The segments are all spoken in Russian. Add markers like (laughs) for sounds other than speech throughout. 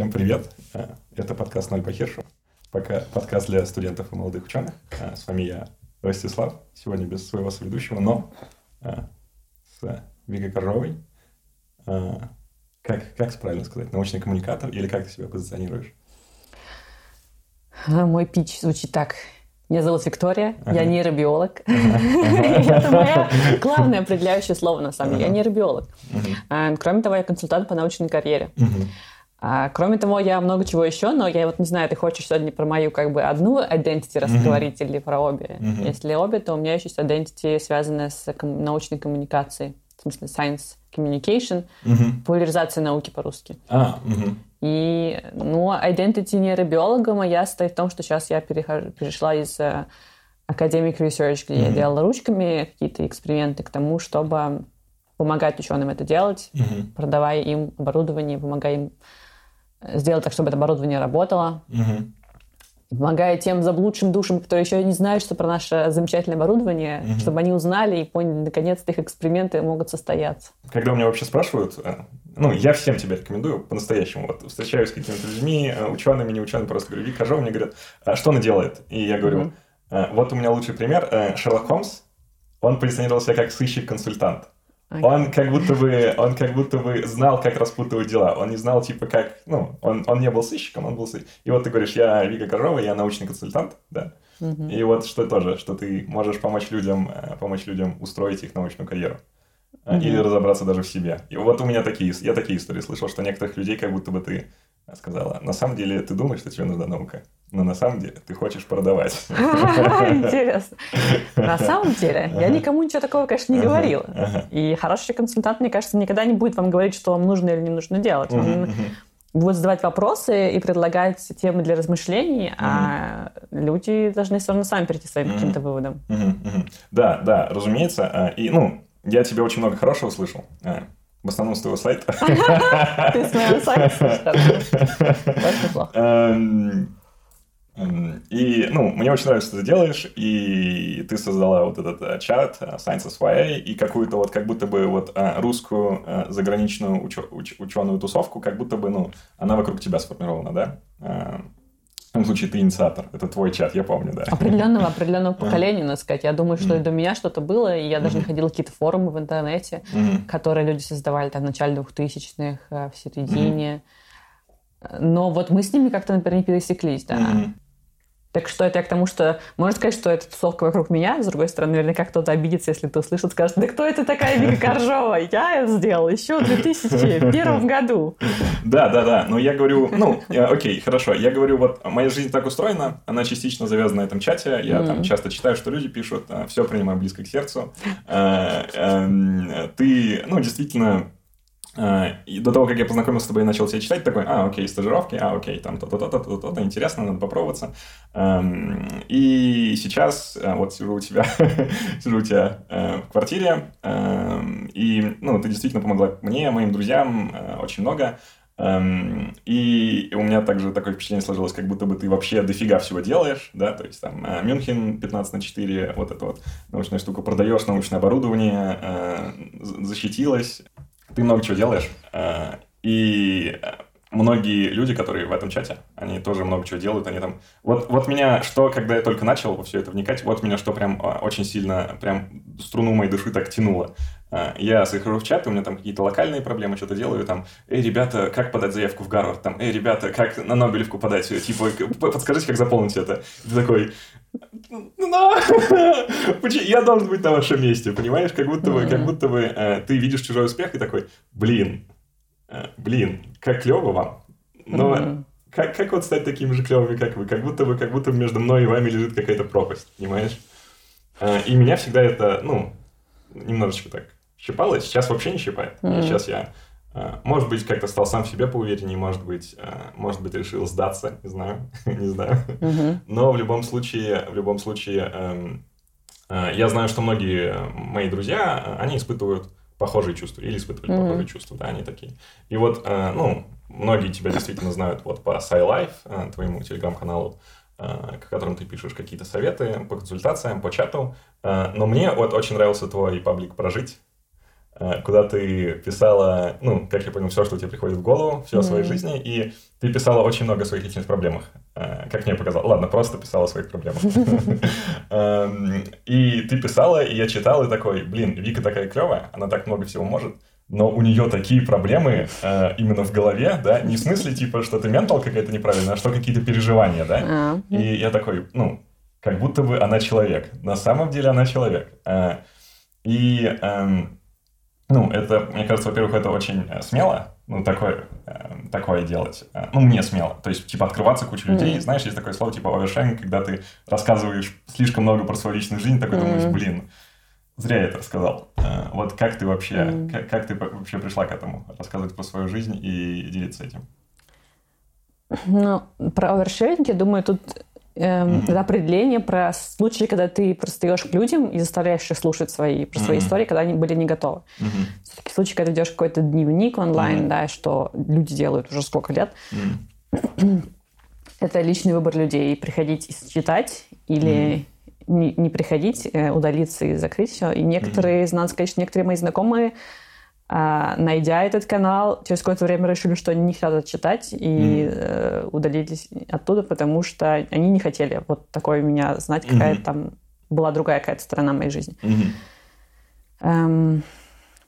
Всем привет. Э, это подкаст «Ноль по Хиршу». Пока подкаст для студентов и молодых ученых. Э, с вами я, Ростислав. Сегодня без своего соведущего, но э, с Вигой Коржовой. Как, как правильно сказать? Научный коммуникатор или как ты себя позиционируешь? Мой пич звучит так. Меня зовут Виктория, ага. я нейробиолог. (laughs) Это мое главное определяющее слово, на самом деле. Я нейробиолог. Кроме того, я консультант по научной карьере. А, кроме того, я много чего еще, но я вот не знаю, ты хочешь сегодня про мою как бы одну identity разговорить или про обе? Если обе, то у меня еще есть identity, связанная с ком- научной коммуникацией, в смысле science communication, популяризация науки по-русски. А, И, ну, identity нейробиолога моя стоит в том, что сейчас я перехожу, перешла из uh, academic research, где я делала ручками какие-то эксперименты, к тому, чтобы помогать ученым это делать, продавая им оборудование, помогая им сделать так, чтобы это оборудование работало. Угу. Помогая тем заблудшим душам, которые еще не знают, что про наше замечательное оборудование, угу. чтобы они узнали и поняли, наконец-то их эксперименты могут состояться. Когда у меня вообще спрашивают, э, ну, я всем тебе рекомендую по-настоящему. Вот встречаюсь с какими-то людьми, э, учеными, не учеными, просто говорю, Вика Жова, мне говорят, а что она делает? И я говорю, угу. вот у меня лучший пример, Шерлок Холмс, он позиционировал себя как сыщик-консультант. Okay. Он как будто бы, он как будто бы знал, как распутывать дела. Он не знал, типа, как, ну, он, он не был сыщиком, он был сыщиком. И вот ты говоришь, я Вика Коржова, я научный консультант, да. Uh-huh. И вот что тоже, что ты можешь помочь людям, э, помочь людям устроить их научную карьеру. Uh-huh. Или разобраться даже в себе. И вот у меня такие, я такие истории слышал, что некоторых людей как будто бы ты сказала, на самом деле ты думаешь, что тебе нужна наука, но на самом деле ты хочешь продавать. (laughs) Интересно. На самом деле, я никому ничего такого, конечно, не говорила. И хороший консультант, мне кажется, никогда не будет вам говорить, что вам нужно или не нужно делать. Он будет задавать вопросы и предлагать темы для размышлений, а люди должны все равно сами прийти к своим каким-то выводам. Да, да, разумеется. А, и, ну, я тебе очень много хорошего слышал. В основном с твоего сайта. (laughs) Ты с моего сайта? Эм, эм, и, ну, мне очень нравится, что ты делаешь, и ты создала вот этот э, чат э, Science SYA и какую-то вот как будто бы вот э, русскую заграничную ученую тусовку, как будто бы, ну, она вокруг тебя сформирована, да? В том случае ты инициатор. Это твой чат, я помню, да. Определенного, определенного (laughs) поколения, надо сказать. Я думаю, что и до меня что-то было, и я даже находила какие-то форумы в интернете, которые люди создавали там в начале 2000-х, э, в середине. Но вот мы с ними как-то, например, не пересеклись, да. Так что это я к тому, что можно сказать, что это тусовка вокруг меня. С другой стороны, наверняка кто-то обидится, если кто услышит, скажет, да кто это такая Вика (laughs) Коржова? Я это сделал еще в 2001 (laughs) году. Да, да, да. Но я говорю, ну, окей, хорошо. Я говорю, вот моя жизнь так устроена, она частично завязана на этом чате. Я там часто читаю, что люди пишут, а, все принимаю близко к сердцу. А, эм, ты, ну, действительно, и до того, как я познакомился с тобой и начал тебя читать, такой, а, окей, стажировки, а, окей, там то-то, то-то, то-то, то интересно, надо попробоваться. Эм, и сейчас э, вот сижу у тебя, (laughs) сижу у тебя э, в квартире, эм, и, ну, ты действительно помогла мне, моим друзьям э, очень много. Эм, и у меня также такое впечатление сложилось, как будто бы ты вообще дофига всего делаешь, да, то есть там Мюнхен 15 на 4, вот эта вот научная штука, продаешь научное оборудование, защитилась, ты много чего делаешь, э, и многие люди, которые в этом чате, они тоже много чего делают, они там... Вот, вот меня, что, когда я только начал во все это вникать, вот меня что прям э, очень сильно, прям струну моей души так тянуло. Э, я захожу в чат, у меня там какие-то локальные проблемы, что-то делаю, там, эй, ребята, как подать заявку в Гарвард, там, эй, ребята, как на Нобелевку подать, типа, подскажите, как заполнить это. Ты такой, ну, (laughs) я должен быть на вашем месте, понимаешь? Как будто бы, как будто бы э, ты видишь чужой успех и такой, блин, э, блин, как клево вам. Но как, как вот стать такими же клевыми, как вы? Как будто бы, как будто между мной и вами лежит какая-то пропасть, понимаешь? Э, и меня всегда это, ну, немножечко так щипало, сейчас вообще не щипает. Сейчас я может быть, как-то стал сам в себе поувереннее, может быть, а, может быть, решил сдаться, не знаю, (laughs) не знаю. Но в любом случае, в любом случае, эм, э, я знаю, что многие мои друзья, они испытывают похожие чувства или испытывали похожие чувства, да, они такие. И вот, э, ну, многие тебя действительно знают вот по SciLife, э, твоему телеграм-каналу, к которым ты пишешь какие-то советы по консультациям, по чату. Но мне вот очень нравился твой паблик «Прожить», э, куда ты писала, ну, как я понял, все, что тебе приходит в голову, все mm-hmm. о своей жизни, и ты писала очень много о своих личных проблемах, э, как мне показалось. Ладно, просто писала о своих проблемах. (laughs) Эм, и ты писала, и я читал, и такой, блин, Вика такая клевая, она так много всего может, но у нее такие проблемы э, именно в голове, да, не в смысле, типа, что ты ментал какая-то неправильная, а что какие-то переживания, да, а. и я такой, ну, как будто бы она человек. На самом деле она человек. Э, и, э, ну, это, мне кажется, во-первых, это очень э, смело, ну, такое, э, такое делать. Э, ну, мне смело. То есть, типа, открываться куче людей. Mm. Знаешь, есть такое слово, типа, овершеринг, когда ты рассказываешь слишком много про свою личную жизнь, такой mm. думаешь, блин, Зря я это рассказал. Вот как ты вообще, mm. как, как ты вообще пришла к этому? Рассказывать про свою жизнь и делиться этим. Ну, про овершеринг, я думаю, тут эм, mm-hmm. определение про случаи, когда ты пристаешь к людям и заставляешь их слушать свои, про свои mm-hmm. истории, когда они были не готовы. Mm-hmm. Все-таки случаи, когда ведешь какой-то дневник онлайн, mm-hmm. да, что люди делают уже сколько лет, mm-hmm. (clears throat) это личный выбор людей. Приходить и читать или mm-hmm не, не приходить, э, удалиться и закрыть все. И некоторые, mm-hmm. надо сказать, что некоторые мои знакомые, а, найдя этот канал, через какое-то время решили, что они не хотят читать, и mm-hmm. удалились оттуда, потому что они не хотели вот такое меня знать, какая mm-hmm. там была другая какая-то сторона моей жизни. Mm-hmm. Эм,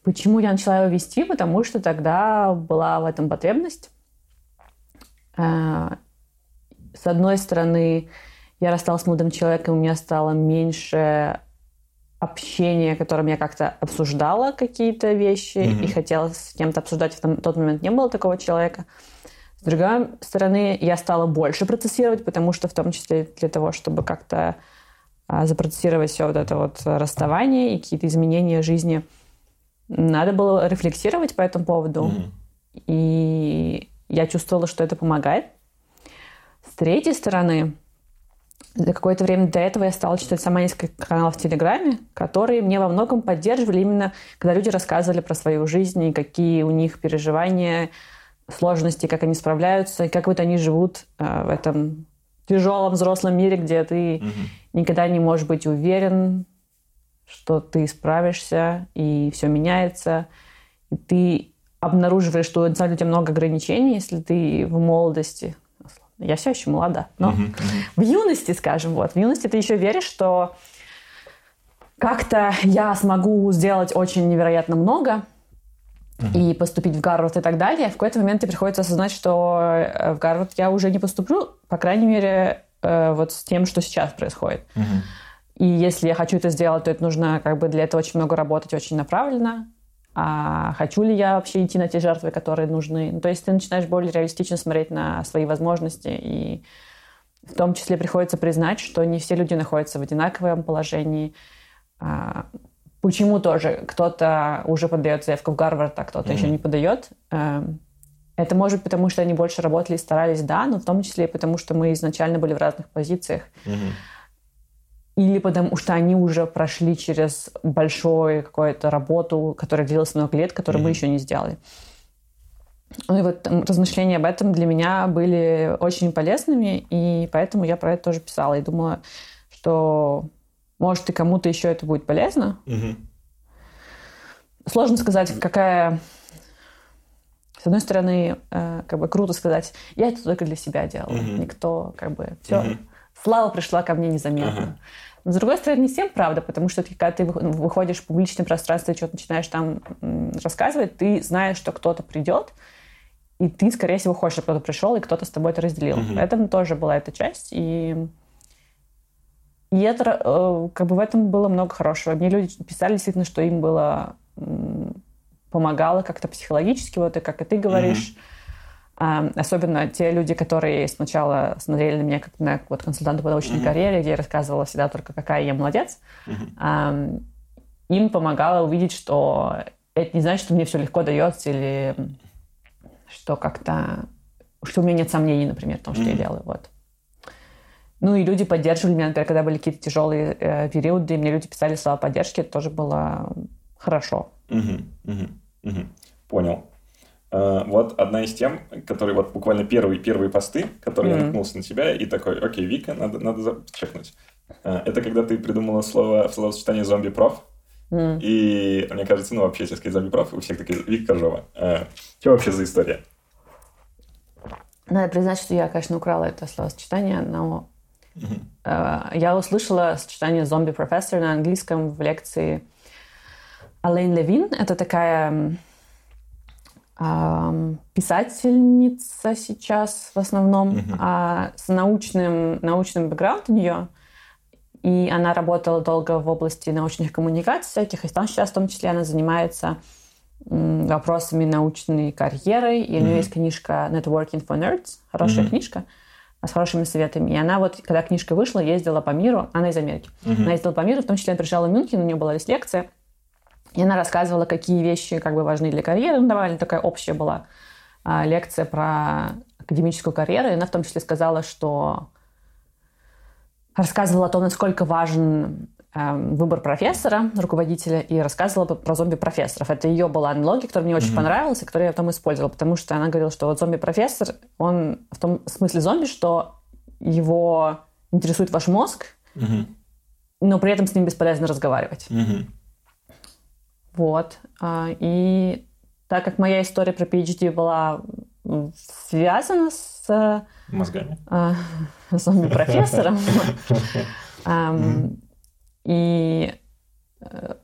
почему я начала его вести? Потому что тогда была в этом потребность. Э, с одной стороны, я рассталась с молодым человеком, у меня стало меньше общения, которым я как-то обсуждала какие-то вещи mm-hmm. и хотела с кем-то обсуждать. В тот момент не было такого человека. С другой стороны, я стала больше процессировать, потому что в том числе для того, чтобы как-то а, запроцессировать все вот это вот расставание и какие-то изменения жизни, надо было рефлексировать по этому поводу. Mm-hmm. И я чувствовала, что это помогает. С третьей стороны, какое-то время до этого я стала читать сама несколько каналов в Телеграме, которые мне во многом поддерживали именно, когда люди рассказывали про свою жизнь и какие у них переживания, сложности, как они справляются, и как вот они живут э, в этом тяжелом взрослом мире, где ты угу. никогда не можешь быть уверен, что ты справишься, и все меняется, и ты обнаруживаешь, что на самом деле у тебя много ограничений, если ты в молодости я все еще молода. Но в юности, скажем, вот, в юности ты еще веришь, что как-то я смогу сделать очень невероятно много, и поступить в Гарвард и так далее. В какой-то момент тебе приходится осознать, что э, в Гарвард я уже не поступлю, по крайней мере, э, вот с тем, что сейчас происходит. И если я хочу это сделать, то это нужно как бы для этого очень много работать, очень направленно а хочу ли я вообще идти на те жертвы, которые нужны. Ну, то есть ты начинаешь более реалистично смотреть на свои возможности, и в том числе приходится признать, что не все люди находятся в одинаковом положении. А, почему тоже кто-то уже подает заявку в Гарвард, а кто-то mm-hmm. еще не подает. Эм, это может быть потому, что они больше работали и старались, да, но в том числе и потому, что мы изначально были в разных позициях. Mm-hmm или потому что они уже прошли через большую какую-то работу, которая длилась много лет, которую mm-hmm. мы еще не сделали. Ну и вот размышления об этом для меня были очень полезными, и поэтому я про это тоже писала. И думала, что может и кому-то еще это будет полезно. Mm-hmm. Сложно сказать, какая... С одной стороны, э, как бы круто сказать, я это только для себя делала. Mm-hmm. Никто, как бы, все... Mm-hmm слава пришла ко мне незаметно. Ага. Но, с другой стороны, не всем правда, потому что когда ты выходишь в публичное пространство и что-то начинаешь там рассказывать, ты знаешь, что кто-то придет, и ты, скорее всего, хочешь, чтобы кто-то пришел, и кто-то с тобой это разделил. Угу. Поэтому тоже была эта часть. И, и это, э, как бы в этом было много хорошего. Мне люди писали действительно, что им было помогало как-то психологически, вот и как и ты говоришь. Угу Особенно те люди, которые сначала смотрели на меня как на вот, консультанта по научной mm-hmm. карьере, где я рассказывала всегда только, какая я молодец. Mm-hmm. Им помогало увидеть, что это не значит, что мне все легко дается или что как-то... что у меня нет сомнений, например, в том, что mm-hmm. я делаю. Вот. Ну и люди поддерживали меня, например, когда были какие-то тяжелые э, периоды, и мне люди писали слова поддержки, это тоже было хорошо. Угу, угу, угу. Понял. Uh, вот одна из тем, которые вот буквально первые первые посты, которые mm-hmm. я наткнулся на тебя и такой, окей, Вика, надо надо чекнуть. Uh, это когда ты придумала слово в словосочетании зомби-проф. Mm. И мне кажется, ну вообще, если сказать зомби-проф, у всех такие, Вика Коржова. Э, что вообще за история? Надо признать, что я, конечно, украла это словосочетание, но mm-hmm. э, я услышала сочетание зомби-профессор на английском в лекции Алейн Левин. Это такая э, писательница сейчас в основном, mm-hmm. а с научным, научным бэкграундом у нее – и она работала долго в области научных коммуникаций всяких, и там сейчас в том числе она занимается вопросами научной карьеры. И у нее mm-hmm. есть книжка Networking for Nerds, хорошая mm-hmm. книжка с хорошими советами. И она вот, когда книжка вышла, ездила по миру, она из Америки. Mm-hmm. Она ездила по миру, в том числе приезжала в Мюнхен, у нее была лекция, и она рассказывала, какие вещи как бы важны для карьеры. Ну, довольно такая общая была а, лекция про академическую карьеру. И она в том числе сказала, что рассказывала о том, насколько важен э, выбор профессора, руководителя, и рассказывала про зомби-профессоров. Это ее была аналогия, которая мне очень mm-hmm. понравилась, и которую я потом использовала, потому что она говорила, что вот зомби-профессор, он в том смысле зомби, что его интересует ваш мозг, mm-hmm. но при этом с ним бесполезно разговаривать. Mm-hmm. Вот. А, и так как моя история про PhD была связана с... Мозгами. А, (laughs) зомби-профессором. (laughs) И э,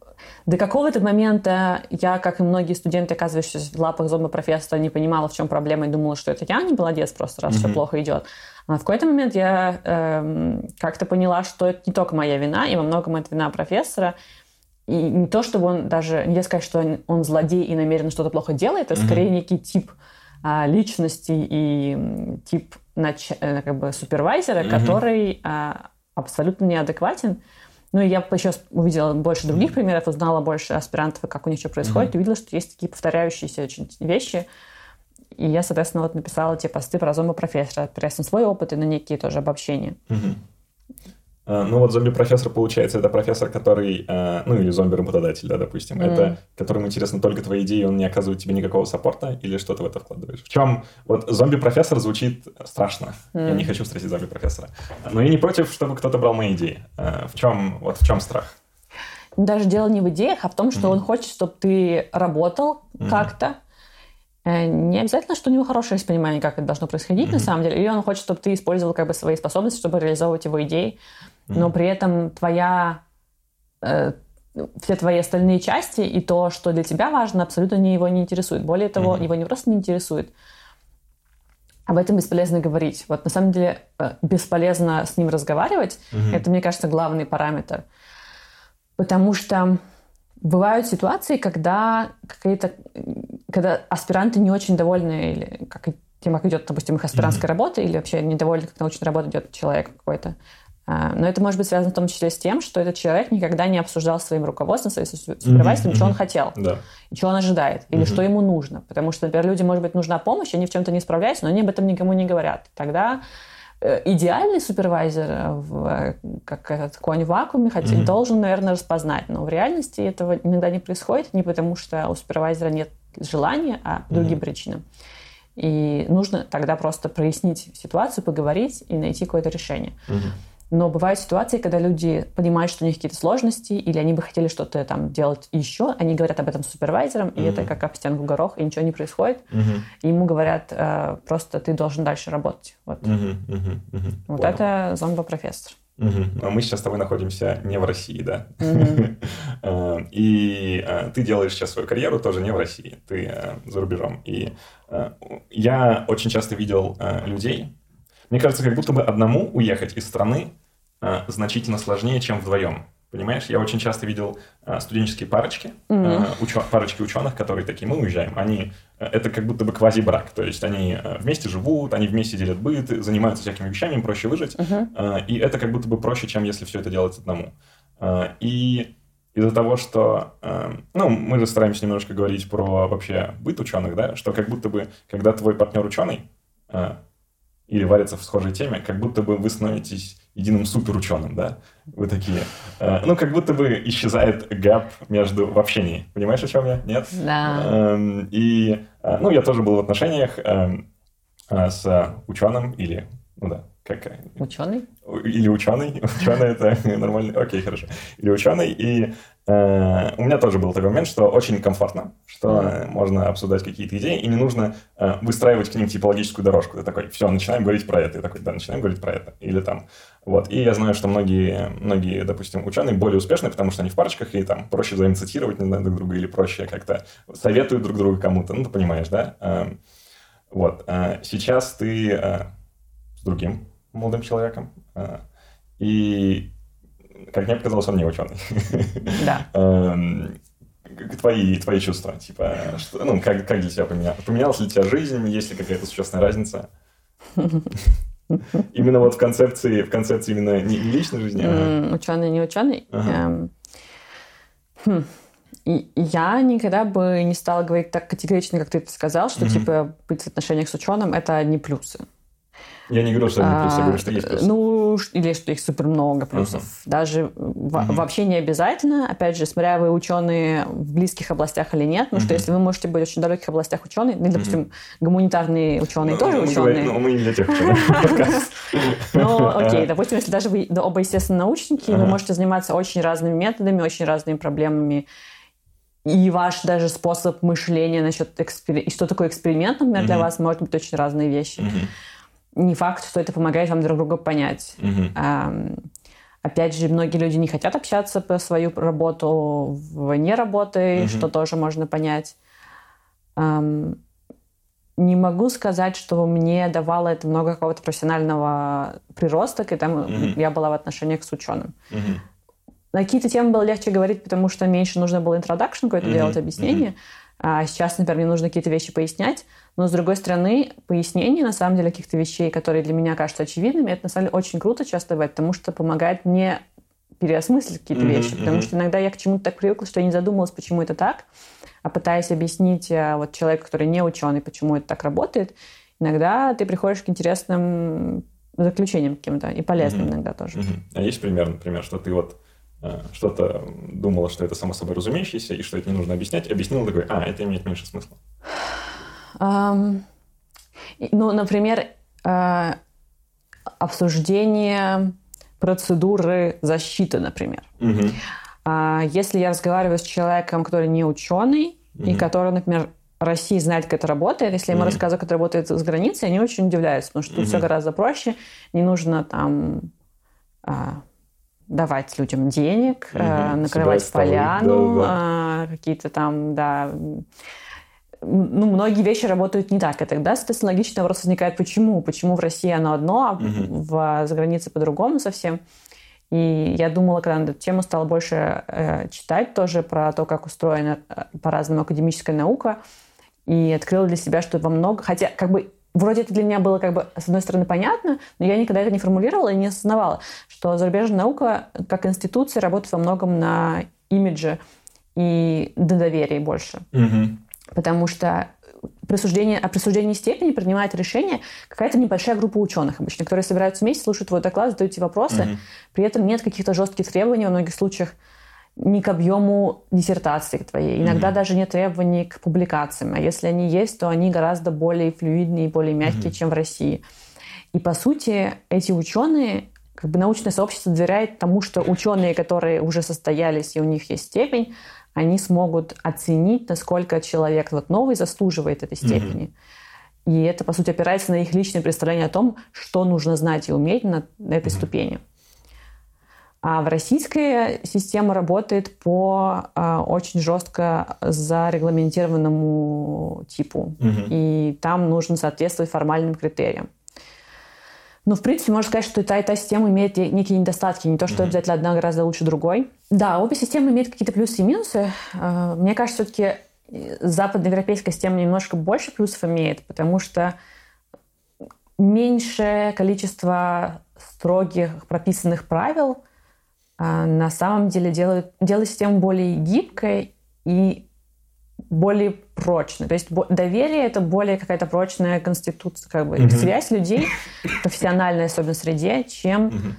до какого-то момента я, как и многие студенты, оказывающиеся в лапах зомби-профессора, не понимала, в чем проблема, и думала, что это я не молодец просто, раз все плохо идет. А в какой-то момент я э, как-то поняла, что это не только моя вина, и во многом это вина профессора. И не то, чтобы он даже... Не сказать, что он, он злодей и намеренно что-то плохо делает, это скорее некий тип а, личности и тип нач... Э, как бы супервайзера, mm-hmm. который а, абсолютно неадекватен. Ну, и я еще увидела больше других примеров, узнала больше аспирантов, как у них что происходит, mm-hmm. и увидела, что есть такие повторяющиеся очень вещи. И я, соответственно, вот написала те посты про зомби-профессора, опираясь на свой опыт и на некие тоже обобщения. Mm-hmm. А, ну вот зомби-профессор, получается, это профессор, который, а, ну или зомби-работодатель, да, допустим, mm. это которому интересны только твои идеи, он не оказывает тебе никакого саппорта или что ты в это вкладываешь? В чем вот зомби-профессор звучит страшно, mm. я не хочу встретить зомби-профессора, но я не против, чтобы кто-то брал мои идеи. А, в чем, вот в чем страх? Даже дело не в идеях, а в том, что mm. он хочет, чтобы ты работал mm. как-то, э, не обязательно, что у него хорошее есть понимание, как это должно происходить mm-hmm. на самом деле, или он хочет, чтобы ты использовал как бы свои способности, чтобы реализовывать его идеи но при этом твоя э, все твои остальные части и то, что для тебя важно, абсолютно не его не интересует. Более того, mm-hmm. его не просто не интересует, об этом бесполезно говорить. Вот на самом деле э, бесполезно с ним разговаривать. Mm-hmm. Это, мне кажется, главный параметр. Потому что бывают ситуации, когда какие-то, когда аспиранты не очень довольны или как тем, как идет, допустим, их аспирантская mm-hmm. работа, или вообще недовольны, как научная работа идет человек какой-то. А, но это может быть связано в том числе с тем, что этот человек никогда не обсуждал своим руководством, своим супервайзером, mm-hmm. что он хотел, да. и что он ожидает, или mm-hmm. что ему нужно. Потому что, например, людям, может быть, нужна помощь, они в чем-то не справляются, но они об этом никому не говорят. Тогда э, идеальный супервайзер, в, как этот конь в вакууме, хотя mm-hmm. должен, наверное, распознать. Но в реальности этого иногда не происходит, не потому что у супервайзера нет желания, а по другим mm-hmm. причинам. И нужно тогда просто прояснить ситуацию, поговорить и найти какое-то решение. Mm-hmm. Но бывают ситуации, когда люди понимают, что у них какие-то сложности, или они бы хотели что-то там делать еще, они говорят об этом с супервайзером, mm-hmm. и это как об стенку горох, и ничего не происходит. Mm-hmm. И ему говорят, э, просто ты должен дальше работать. Вот, mm-hmm. Mm-hmm. вот это зомбо-профессор. Угу. А мы сейчас с тобой находимся не в России, да? Угу. (laughs) И э, ты делаешь сейчас свою карьеру тоже не в России, ты э, за рубежом. И я очень часто видел людей, мне кажется, как будто бы одному уехать из страны э, значительно сложнее, чем вдвоем. Понимаешь, я очень часто видел э, студенческие парочки, mm-hmm. э, учё- парочки ученых, которые такие, мы уезжаем. Они, э, это как будто бы квази-брак, то есть они э, вместе живут, они вместе делят быт, занимаются всякими вещами, им проще выжить. Mm-hmm. Э, и это как будто бы проще, чем если все это делать одному. Э, и из-за того, что, э, ну, мы же стараемся немножко говорить про вообще быт ученых, да, что как будто бы, когда твой партнер ученый, э, или варятся в схожей теме, как будто бы вы становитесь единым суперученым, да? Вы такие. Э, ну, как будто бы исчезает гэп между в общении. Понимаешь, о чем я? Нет? Да. Э, и, э, ну, я тоже был в отношениях э, э, с ученым или, ну да, Какая? Ученый? Или ученый. (laughs) Ученый это (laughs) нормально. Окей, хорошо. Или ученый. И э, у меня тоже был такой момент, что очень комфортно, что mm-hmm. можно обсуждать какие-то идеи, и не нужно э, выстраивать к ним типологическую дорожку. Ты такой, все, начинаем говорить про это. И такой, да, начинаем говорить про это. Или там, вот. И я знаю, что многие, многие, допустим, ученые более успешны, потому что они в парочках, и там проще взаимоцитировать, не знаю, друг друга, или проще как-то советуют друг другу кому-то. Ну, ты понимаешь, да? Э, вот. Э, сейчас ты э, с другим молодым человеком. А, и, как мне показалось, он не ученый. Да. (laughs) Эм, твои, твои чувства, типа, что, ну, как, как для тебя поменялось? Поменялась ли у тебя жизнь? Есть ли какая-то существенная разница? (laughs) Именно вот в концепции, в концепции именно не, не личной жизни, а... Ученый, не ученый? Ага. Эм, хм. Я никогда бы не стала говорить так категорично, как ты сказал, что, типа, быть в отношениях с ученым – это не плюсы. Я не говорю, что они плюсы, я говорю, что есть плюсы. Ну, или что их супер много плюсов. Uh-huh. Даже uh-huh. вообще не обязательно. Опять же, смотря вы ученые в близких областях или нет. Потому uh-huh. что если вы можете быть в очень далеких областях ученые, ну, допустим, гуманитарные ученые ну, тоже ученые. Ну, мы не для тех ученых. (laughs) Ну, окей, допустим, если даже вы оба, естественно, научники, вы можете заниматься очень разными методами, очень разными проблемами и ваш даже способ мышления насчет экспер... что такое эксперимент, например, для вас может быть очень разные вещи не факт, что это помогает вам друг друга понять. Угу. А, опять же, многие люди не хотят общаться по свою работу вне работы, угу. что тоже можно понять. А, не могу сказать, что мне давало это много какого-то профессионального прироста, когда mm я была в отношениях с ученым. mm На какие-то темы было легче говорить, потому что меньше нужно было интродакшн какой-то mm делать, объяснение. mm А сейчас, например, мне нужно какие-то вещи пояснять. Но, с другой стороны, пояснение, на самом деле, каких-то вещей, которые для меня кажутся очевидными, это, на самом деле, очень круто часто бывает, потому что помогает мне переосмыслить какие-то mm-hmm, вещи. Потому mm-hmm. что иногда я к чему-то так привыкла, что я не задумывалась, почему это так, а пытаясь объяснить а, вот человеку, который не ученый, почему это так работает, иногда ты приходишь к интересным заключениям каким-то и полезным mm-hmm. иногда тоже. Mm-hmm. А есть пример, например, что ты вот э, что-то думала, что это само собой разумеющееся, и что это не нужно объяснять, объяснила такой, а, это имеет меньше смысла. Ну, например, э, обсуждение процедуры защиты, например. Угу. Если я разговариваю с человеком, который не ученый, угу. и который, например, России знает, как это работает. Если я ему mm рассказываю, как это работает за границей, они очень удивляются, потому что тут все гораздо проще. Не нужно там а, давать людям денег, mm а, накрывать Себя поляну, да, да. А, какие-то там, да, ну, многие вещи работают не так. И тогда, соответственно, логичный вопрос возникает, почему? Почему в России оно одно, а угу. в, за границей по-другому совсем? И я думала, когда на эту тему стала больше э, читать тоже про то, как устроена э, по-разному академическая наука, и открыла для себя, что во много... Хотя, как бы, вроде это для меня было, как бы, с одной стороны, понятно, но я никогда это не формулировала и не осознавала, что зарубежная наука, как институция, работает во многом на имидже и на доверии больше. Угу. Потому что присуждение, о присуждении степени принимает решение какая-то небольшая группа ученых обычно, которые собираются вместе, слушают твой доклад, задают тебе вопросы. Mm-hmm. При этом нет каких-то жестких требований во многих случаях ни к объему диссертации твоей. Иногда mm-hmm. даже нет требований к публикациям. А если они есть, то они гораздо более флюидные и более мягкие, mm-hmm. чем в России. И по сути эти ученые, как бы научное сообщество доверяет тому, что ученые, которые уже состоялись и у них есть степень, они смогут оценить, насколько человек вот новый заслуживает этой степени. Mm-hmm. И это, по сути, опирается на их личное представление о том, что нужно знать и уметь на этой mm-hmm. ступени. А в российской система работает по а, очень жестко зарегламентированному типу. Mm-hmm. И там нужно соответствовать формальным критериям. Ну, в принципе, можно сказать, что и та, и та система имеет некие недостатки. Не то, что mm-hmm. обязательно одна гораздо лучше другой. Да, обе системы имеют какие-то плюсы и минусы. А, мне кажется, все-таки э, западноевропейская система немножко больше плюсов имеет, потому что меньшее количество строгих прописанных правил а, на самом деле делают, делает систему более гибкой и более прочной. То есть доверие это более какая-то прочная конституция, как бы mm-hmm. связь людей, профессиональная особенно среде, чем mm-hmm.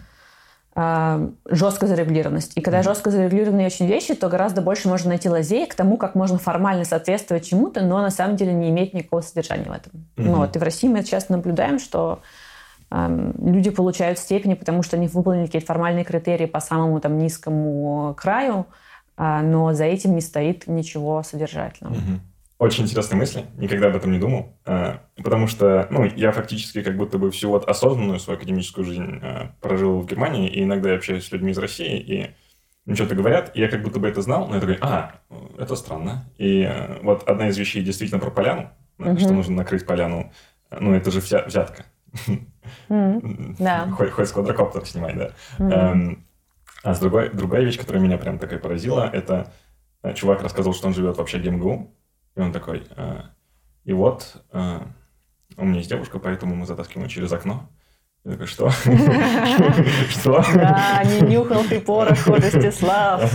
э, жесткая зарегулированность. И когда mm-hmm. жестко зарегулированные очень вещи, то гораздо больше можно найти лазей к тому, как можно формально соответствовать чему-то, но на самом деле не иметь никакого содержания в этом. Mm-hmm. Ну, вот, и в России мы часто наблюдаем, что люди получают степени, потому что они выполнили какие-то формальные критерии по самому там низкому краю, а, но за этим не стоит ничего содержательного. Угу. Очень интересные мысли, никогда об этом не думал, а, потому что, ну, я фактически как будто бы всю вот осознанную свою академическую жизнь а, прожил в Германии, и иногда я общаюсь с людьми из России, и мне что-то говорят, и я как будто бы это знал, но я такой, а, это странно. И вот одна из вещей действительно про поляну, угу. что нужно накрыть поляну, ну, это же вся взятка. (laughs) Да. Хоть, с квадрокоптера снимать, да. А с другой, другая вещь, которая меня прям такая поразила, это э, чувак рассказывал, что он живет в общаге МГУ, и он такой, э, и вот э, у меня есть девушка, поэтому мы затаскиваем ее через окно. Я такой, что? (laughs) Что? Да, не нюхал ты порох, Ростислав.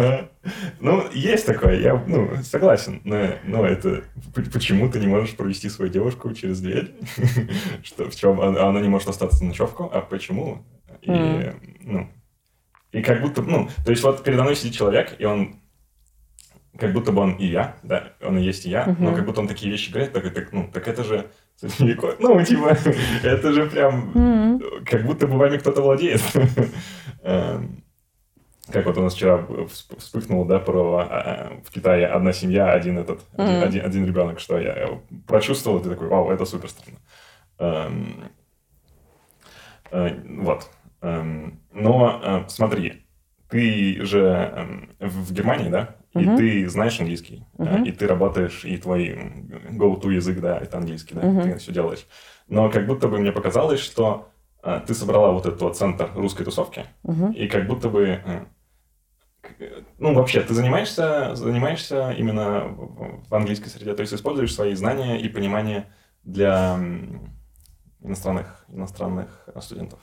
Ну, есть такое, я ну, согласен. Но, но это почему ты не можешь провести свою девушку через дверь? (laughs) Что, в чем она не может остаться на ночевку? А почему? И, ну, и как будто, ну, то есть вот передо мной сидит человек, и он как будто бы он и я, да, он и есть и я, uh-huh. но как будто он такие вещи говорит, так, так, ну, так это же ну, типа, (laughs) это же прям, mm-hmm. как будто бы вами кто-то владеет. (laughs) Эм, как вот у нас вчера вспыхнуло, да, про а, а, в Китае одна семья, один этот, mm-hmm. один, один ребенок, что я прочувствовал, ты такой, вау, это супер странно. Эм, э, вот. Эм, но э, смотри, ты же эм, в Германии, да? И угу. ты знаешь английский, угу. и ты работаешь, и твой go-to язык, да, это английский, да, угу. ты все делаешь. Но как будто бы мне показалось, что а, ты собрала вот этот вот центр русской тусовки, угу. и как будто бы, ну, вообще, ты занимаешься, занимаешься именно в английской среде, то есть используешь свои знания и понимание для иностранных, иностранных студентов.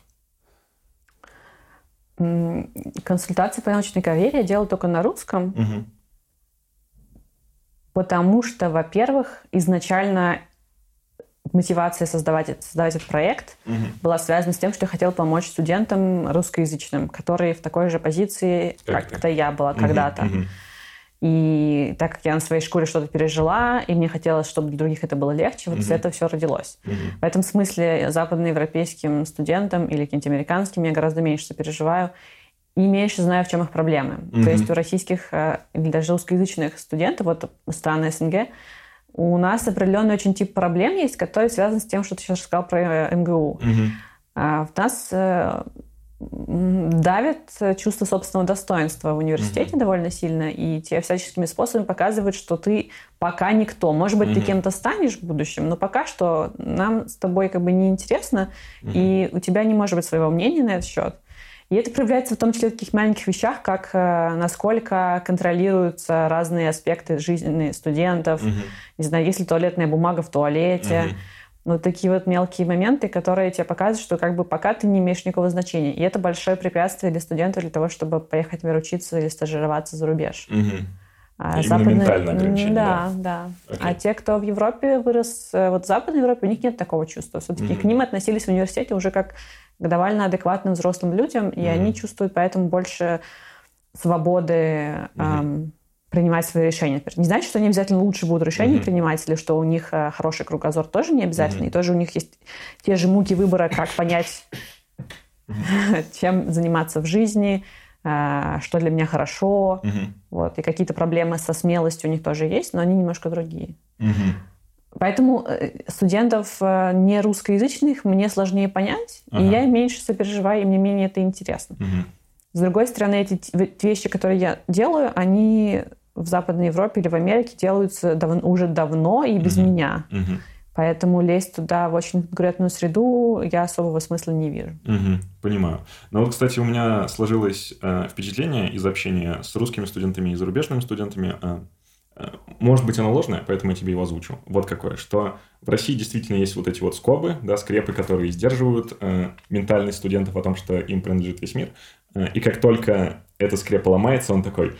Консультации по научной карьере я делаю только на русском. Угу. Потому что, во-первых, изначально мотивация создавать, создавать этот проект угу. была связана с тем, что я хотела помочь студентам русскоязычным, которые в такой же позиции, как, как-то я была угу, когда-то. Угу. И так как я на своей шкуре что-то пережила, и мне хотелось, чтобы для других это было легче, вот mm из этого все родилось. mm В этом смысле западноевропейским студентам или каким-то американским я гораздо меньше переживаю и меньше знаю, в чем их проблемы. mm То есть у российских э, или даже русскоязычных студентов, вот страны СНГ, у нас определенный очень тип проблем есть, который связан с тем, что ты сейчас рассказал про э, МГУ. mm А в нас э, давит чувство собственного достоинства в университете mm довольно сильно, и тебе всяческими способами показывают, что ты пока никто. Может быть, mm ты кем-то станешь в будущем, но пока что нам с тобой как бы неинтересно, mm и у тебя не может быть своего мнения на этот счет. И это проявляется в том числе в таких маленьких вещах, как э, насколько контролируются разные аспекты жизни студентов. mm Не знаю, есть ли туалетная бумага в туалете. mm ну, такие вот мелкие моменты, которые тебе показывают, что как бы пока ты не имеешь никакого значения. И это большое препятствие для студента для того, чтобы поехать, например, учиться или стажироваться за рубеж. Угу. А западные... ментальное ограничение. Да, да. да. А те, кто в Европе вырос, э, вот в Западной Европе, у них нет такого чувства. Все-таки угу. к ним относились в университете уже как к довольно адекватным взрослым людям, и угу. они чувствуют поэтому больше свободы угу. эм, принимать свои решения. Не значит, что они обязательно лучше будут решения mm-hmm. принимать, или что у них э, хороший кругозор тоже не обязательно, mm-hmm. и тоже у них есть те же муки выбора, как (coughs) понять, mm-hmm. (laughs) чем заниматься в жизни, э, что для меня хорошо, mm-hmm. вот, и какие-то проблемы со смелостью у них тоже есть, но они немножко другие. Mm-hmm. Поэтому э, студентов не русскоязычных мне сложнее понять, ага. и я меньше сопереживаю, и мне менее это интересно. Угу. С другой стороны, эти вещи, которые я делаю, они в Западной Европе или в Америке делаются дав- уже давно и без mm-hmm. меня. Mm-hmm. Поэтому лезть туда в очень конкретную среду я особого смысла не вижу. Угу, понимаю. Ну вот, кстати, у меня сложилось э, впечатление из общения с русскими студентами и зарубежными студентами. Э, э, может быть, оно ложное, поэтому я тебе его озвучу. Вот какое, что в России действительно есть вот эти вот скобы, да, скрепы, которые сдерживают э, ментальность студентов о том, что им принадлежит весь мир. Э, и как только эта скрепа ломается, он такой,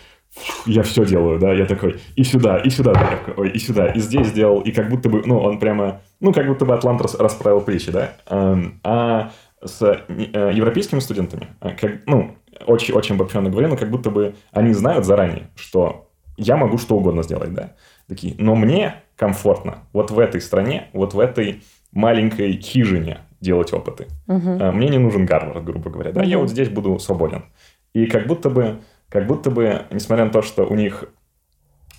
я все делаю, да, я такой, и сюда, и сюда, да, ой, и сюда, и здесь сделал, и как будто бы, ну, он прямо, ну, как будто бы Атлант расправил плечи, да, эм, а с э, европейскими студентами, э, как, ну, очень, очень обобщенно говоря, но как будто бы они знают заранее, что я могу что угодно сделать, да, такие, но мне комфортно вот в этой стране, вот в этой маленькой хижине, делать опыты. Угу. Мне не нужен Гарвард, грубо говоря. Да, угу. я вот здесь буду свободен. И как будто бы, как будто бы, несмотря на то, что у них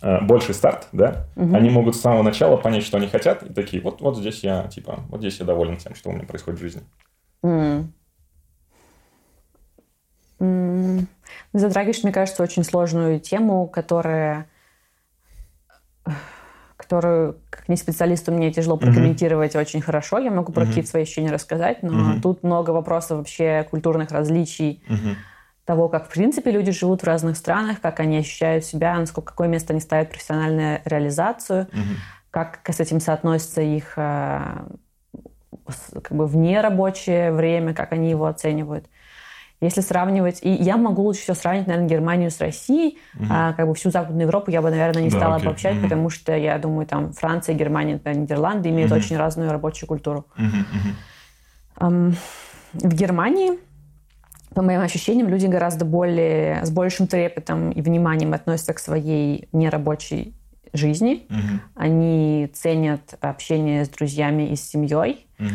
э, больший старт, да, угу. они могут с самого начала понять, что они хотят, и такие, вот, вот здесь я, типа, вот здесь я доволен тем, что у меня происходит в жизни. Mm. Mm. Затрагиваешь, мне кажется, очень сложную тему, которая которую, как не специалисту, мне тяжело прокомментировать mm-hmm. очень хорошо. Я могу про mm-hmm. какие-то свои ощущения рассказать, но mm-hmm. тут много вопросов вообще культурных различий, mm-hmm. Того, как, в принципе, люди живут в разных странах, как они ощущают себя, насколько какое место они ставят профессиональную реализацию, mm-hmm. как с этим соотносится их э, как бы вне рабочее время, как они его оценивают. Если сравнивать, и я могу лучше всего сравнить, наверное, Германию с Россией, угу. а как бы всю Западную Европу я бы, наверное, не да, стала окей. обобщать, угу. потому что я думаю, там Франция, Германия, Нидерланды имеют угу. очень разную рабочую культуру. Угу, угу. Um, в Германии, по моим ощущениям, люди гораздо более, с большим трепетом и вниманием относятся к своей нерабочей жизни. Угу. Они ценят общение с друзьями и с семьей. Угу.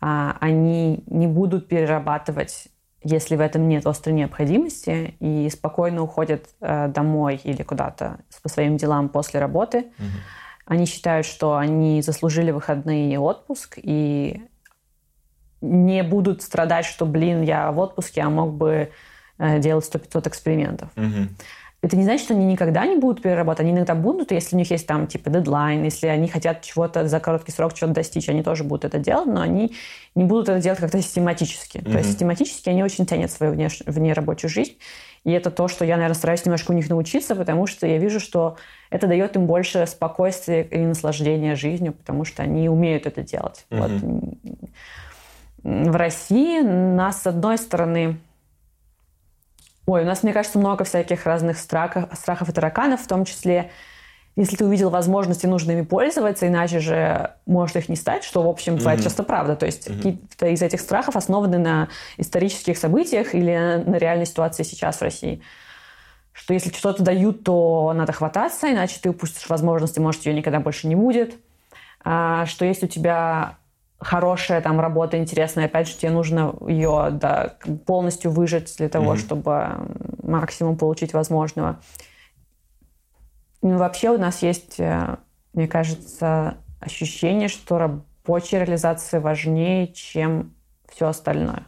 А, они не будут перерабатывать если в этом нет острой необходимости, и спокойно уходят э, домой или куда-то по своим делам после работы. Угу. Они считают, что они заслужили выходные и отпуск, и не будут страдать, что, блин, я в отпуске, а мог бы э, делать 100-500 экспериментов. Угу. Это не значит, что они никогда не будут перерабатывать. Они иногда будут, если у них есть там типа дедлайн, если они хотят чего-то за короткий срок чего-то достичь, они тоже будут это делать, но они не будут это делать как-то систематически. Mm-hmm. То есть систематически они очень ценят свою внеш... внерабочую жизнь. И это то, что я, наверное, стараюсь немножко у них научиться, потому что я вижу, что это дает им больше спокойствия и наслаждения жизнью, потому что они умеют это делать. Mm-hmm. Вот. В России нас, с одной стороны, Ой, у нас, мне кажется, много всяких разных страхов, страхов и тараканов, в том числе, если ты увидел возможности, нужно ими пользоваться, иначе же может их не стать, что, в общем, бывает mm-hmm. часто правда. То есть mm-hmm. какие-то из этих страхов основаны на исторических событиях или на реальной ситуации сейчас в России. Что если что-то дают, то надо хвататься, иначе ты упустишь возможность, и, может, ее никогда больше не будет. А, что если у тебя хорошая там работа, интересная, опять же, тебе нужно ее да, полностью выжать для того, mm-hmm. чтобы максимум получить возможного. Ну, вообще у нас есть, э, мне кажется, ощущение, что рабочая реализация важнее, чем все остальное.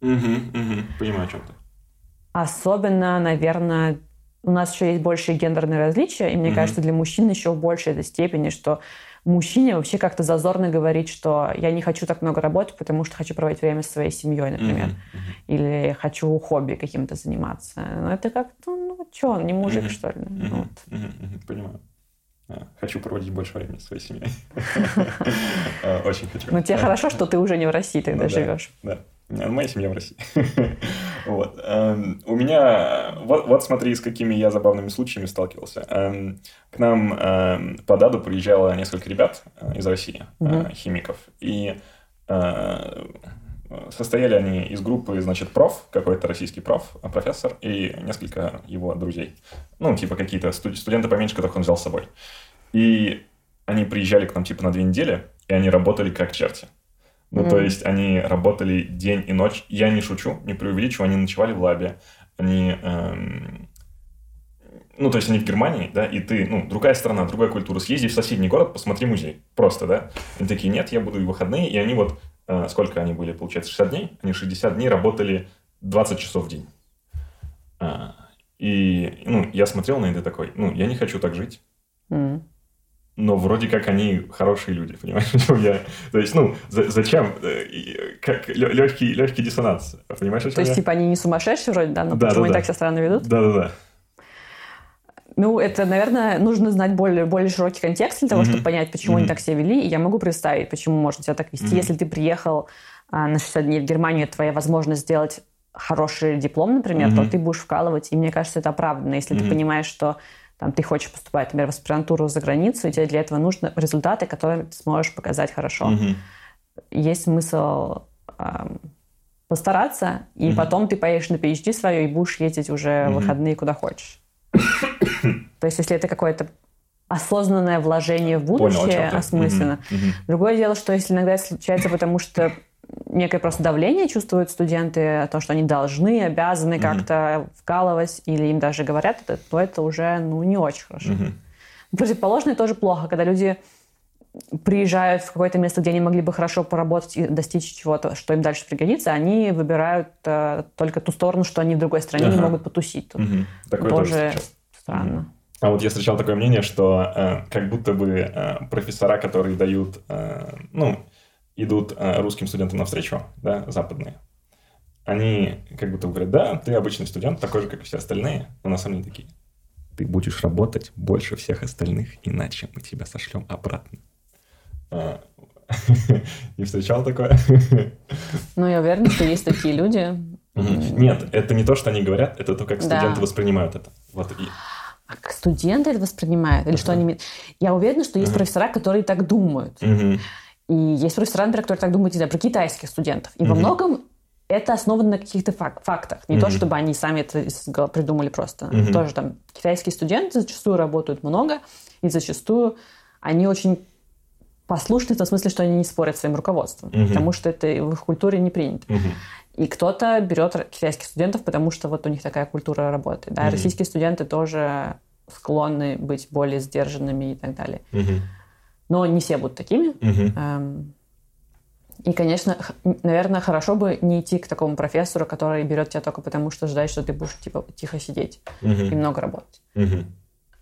Угу, угу. Понимаю, о чем ты. Особенно, наверное, у нас еще есть большие гендерные различия, и мне угу. кажется, для мужчин еще в большей этой степени, что мужчине вообще как-то зазорно говорить, что я не хочу так много работать, потому что хочу проводить время со своей семьей, например. Mm-hmm. Или хочу хобби каким-то заниматься. Ну, это как-то, ну, что, он не мужик, mm-hmm. что ли? Mm-hmm. Вот. Mm-hmm. Понимаю. Хочу проводить больше времени со своей семьей. А, (laughs) очень хочу. Ну, тебе хорошо, что ты уже не в России тогда ну живешь. Да. Моя семья в России. (laughs) вот. Эм, у меня... Вот, вот смотри, с какими я забавными случаями сталкивался. Эм, к нам эм, по ДАДу приезжало несколько ребят э, из России, угу. химиков. И состояли они из группы, значит, проф, какой-то российский проф, профессор, и несколько его друзей. Ну, типа какие-то студенты поменьше, которых он взял с собой. И они приезжали к нам, типа, на две недели, и они работали как черти. Ну, mm. то есть они работали день и ночь. Я не шучу, не преувеличиваю, они ночевали в лабе. Они... Эм... Ну, то есть они в Германии, да, и ты, ну, другая страна, другая культура. Съезди в соседний город, посмотри музей. Просто, да. Они такие, нет, я буду в выходные. И они вот, э, сколько они были, получается, 60 дней? Они 60 дней работали 20 часов в день. А, и, ну, я смотрел на это такой, ну, я не хочу так жить. Mm но вроде как они хорошие люди, понимаешь? (laughs) я, то есть, ну, за, зачем? Э, как легкий, легкий диссонанс, понимаешь? То есть, я? типа, они не сумасшедшие вроде, да? Но да, почему да, они да. так себя странно ведут? Да-да-да. Ну, это, наверное, нужно знать более, более широкий контекст для того, mm-hmm. чтобы понять, почему mm-hmm. они так себя вели. И я могу представить, почему можно себя так вести. Mm-hmm. Если ты приехал а, на 60 дней в Германию, твоя возможность сделать хороший диплом, например, mm-hmm. то ты будешь вкалывать. И мне кажется, это оправданно, если mm-hmm. ты понимаешь, что там, ты хочешь поступать, например, в аспирантуру за границу, и тебе для этого нужны результаты, которые ты сможешь показать хорошо. Угу. Есть смысл эм, постараться, и угу. потом ты поедешь на PhD свое и будешь ездить уже угу. в выходные куда хочешь. То есть, если это какое-то осознанное вложение в будущее, Понял, осмысленно. Угу. Другое дело, что если иногда случается, потому что некое просто давление чувствуют студенты, то, что они должны, обязаны mm-hmm. как-то вкалывать, или им даже говорят это, то это уже ну, не очень хорошо. Mm-hmm. Противоположное тоже плохо, когда люди приезжают в какое-то место, где они могли бы хорошо поработать и достичь чего-то, что им дальше пригодится, они выбирают э, только ту сторону, что они в другой стране ага. не могут потусить. Тут угу. Такое тоже, тоже странно. Угу. А вот я встречал такое мнение, что э, как будто бы э, профессора, которые дают, э, ну, идут э, русским студентам навстречу, да, западные, они как будто говорят, да, ты обычный студент, такой же, как и все остальные, но на самом деле такие. Ты будешь работать больше всех остальных, иначе мы тебя сошлем обратно. А, (laughs) не встречал такое? Ну, я уверена, что есть такие люди. Нет, это не то, что они говорят, это то, как студенты воспринимают это. Вот. А как студенты это воспринимают? Или что они... Я уверена, что есть профессора, которые так думают. И есть профессора, например, которые так думают, не знаю, про китайских студентов. И во многом это основано на каких-то фак- фактах. Не то, чтобы они сами это придумали просто. Тоже там китайские студенты зачастую работают много, и зачастую они очень послушны в том смысле, что они не спорят с своим руководством, угу. потому что это в их культуре не принято. Угу. И кто-то берет китайских студентов, потому что вот у них такая культура работы. Да? Угу. Российские студенты тоже склонны быть более сдержанными и так далее. Угу. Но не все будут такими. Угу. И, конечно, наверное, хорошо бы не идти к такому профессору, который берет тебя только потому, что ждает, что ты будешь типа тихо сидеть угу. и много работать. Угу.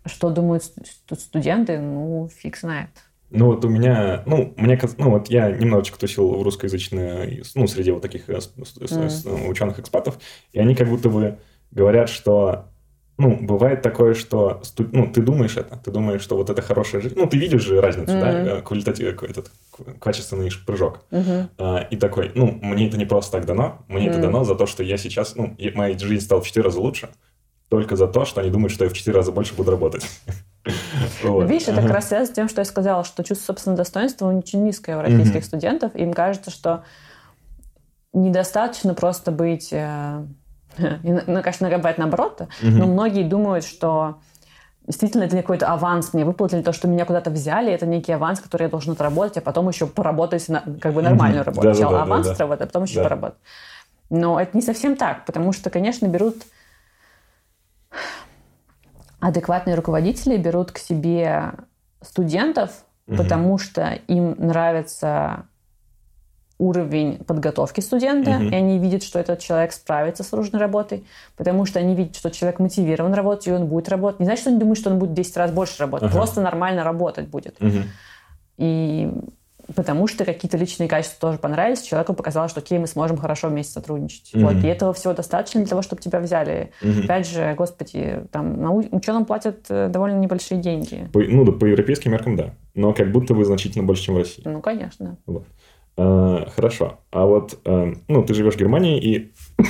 Что думают студенты, ну, фиг знает. Ну, вот у меня, ну, мне, ну, вот я немножечко тусил в русскоязычной, ну, среди вот таких mm. ученых-экспатов, и они как будто бы говорят, что, ну, бывает такое, что, ну, ты думаешь это, ты думаешь, что вот это хорошая жизнь, ну, ты видишь же разницу, mm-hmm. да, квалитатив, этот, качественный прыжок, mm-hmm. а, и такой, ну, мне это не просто так дано, мне mm-hmm. это дано за то, что я сейчас, ну, моя жизнь стала в четыре раза лучше, только за то, что они думают, что я в четыре раза больше буду работать. (laughs) Вот. Видишь, это как раз связано с тем, что я сказала, что чувство собственного достоинства очень низкое у российских студентов. Им кажется, что недостаточно просто быть... Э, ну, конечно, бывает наоборот, но многие думают, что действительно это какой-то аванс мне выплатили, то, что меня куда-то взяли, это некий аванс, который я должен отработать, а потом еще поработать на, как бы нормальную работу. Сначала аванс отработать, а потом еще поработать. Но это не совсем так, потому что, конечно, берут адекватные руководители берут к себе студентов, угу. потому что им нравится уровень подготовки студента, угу. и они видят, что этот человек справится с нужной работой, потому что они видят, что человек мотивирован работать, и он будет работать. Не значит, что они думают, что он будет 10 раз больше работать, угу. просто нормально работать будет. Угу. И потому что какие-то личные качества тоже понравились, человеку показалось, что окей, мы сможем хорошо вместе сотрудничать. Mm-hmm. Вот, и этого всего достаточно для того, чтобы тебя взяли. Mm-hmm. Опять же, господи, там на ученым платят э, довольно небольшие деньги. По, ну да, по европейским меркам, да. Но как будто бы значительно больше, чем в России. Ну, конечно. Вот. А, хорошо. А вот, а, ну, ты живешь в Германии, и (coughs)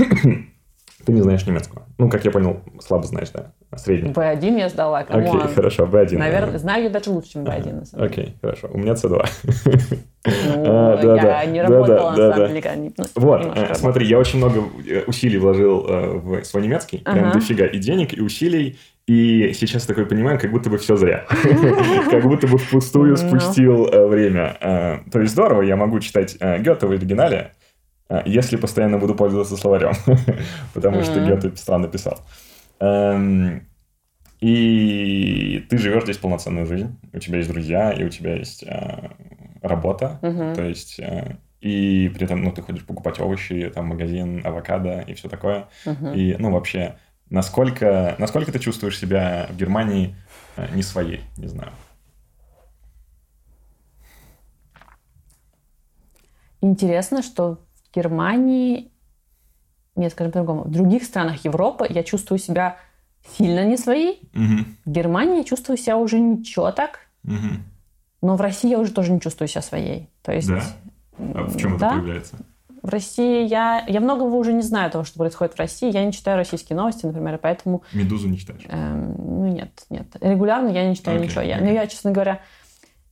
ты не знаешь немецкого. Ну, как я понял, слабо знаешь, да? Средний. B1 я сдала, Окей, okay, хорошо, B1. Наверное, знаю ее даже лучше, чем B1, на самом деле. Окей, хорошо. У меня C2. (laughs) Ну, а, да, я да, не работала, да, на самом деле. Вот, э, смотри, я очень много э, усилий вложил э, в свой немецкий, прям дофига, и денег, и усилий, и сейчас такой понимаю, как будто бы все зря. (laughs) Как будто бы впустую спустил время. То есть здорово, я могу читать Гёте в оригинале, если постоянно буду пользоваться словарем, (laughs) потому что Гёте странно писал. Эм, и ты живешь здесь полноценную жизнь, у тебя есть друзья, и у тебя есть э, работа, то есть э, и при этом, ну, ты ходишь покупать овощи, там, магазин, авокадо и все такое. И, ну, вообще, насколько, насколько ты чувствуешь себя в Германии э, не своей, не знаю. Интересно, что Германии, нет, скажем по-другому, в других странах Европы я чувствую себя сильно не своей. Угу. В Германии я чувствую себя уже ничего так. Угу. Но в России я уже тоже не чувствую себя своей. То есть, да? А в чем да? это проявляется? В России я, я многого уже не знаю того, что происходит в России. Я не читаю российские новости, например, поэтому... «Медузу» не читаешь? Эм, ну, нет, нет. Регулярно я не читаю okay, ничего. Я, ну, я, честно говоря,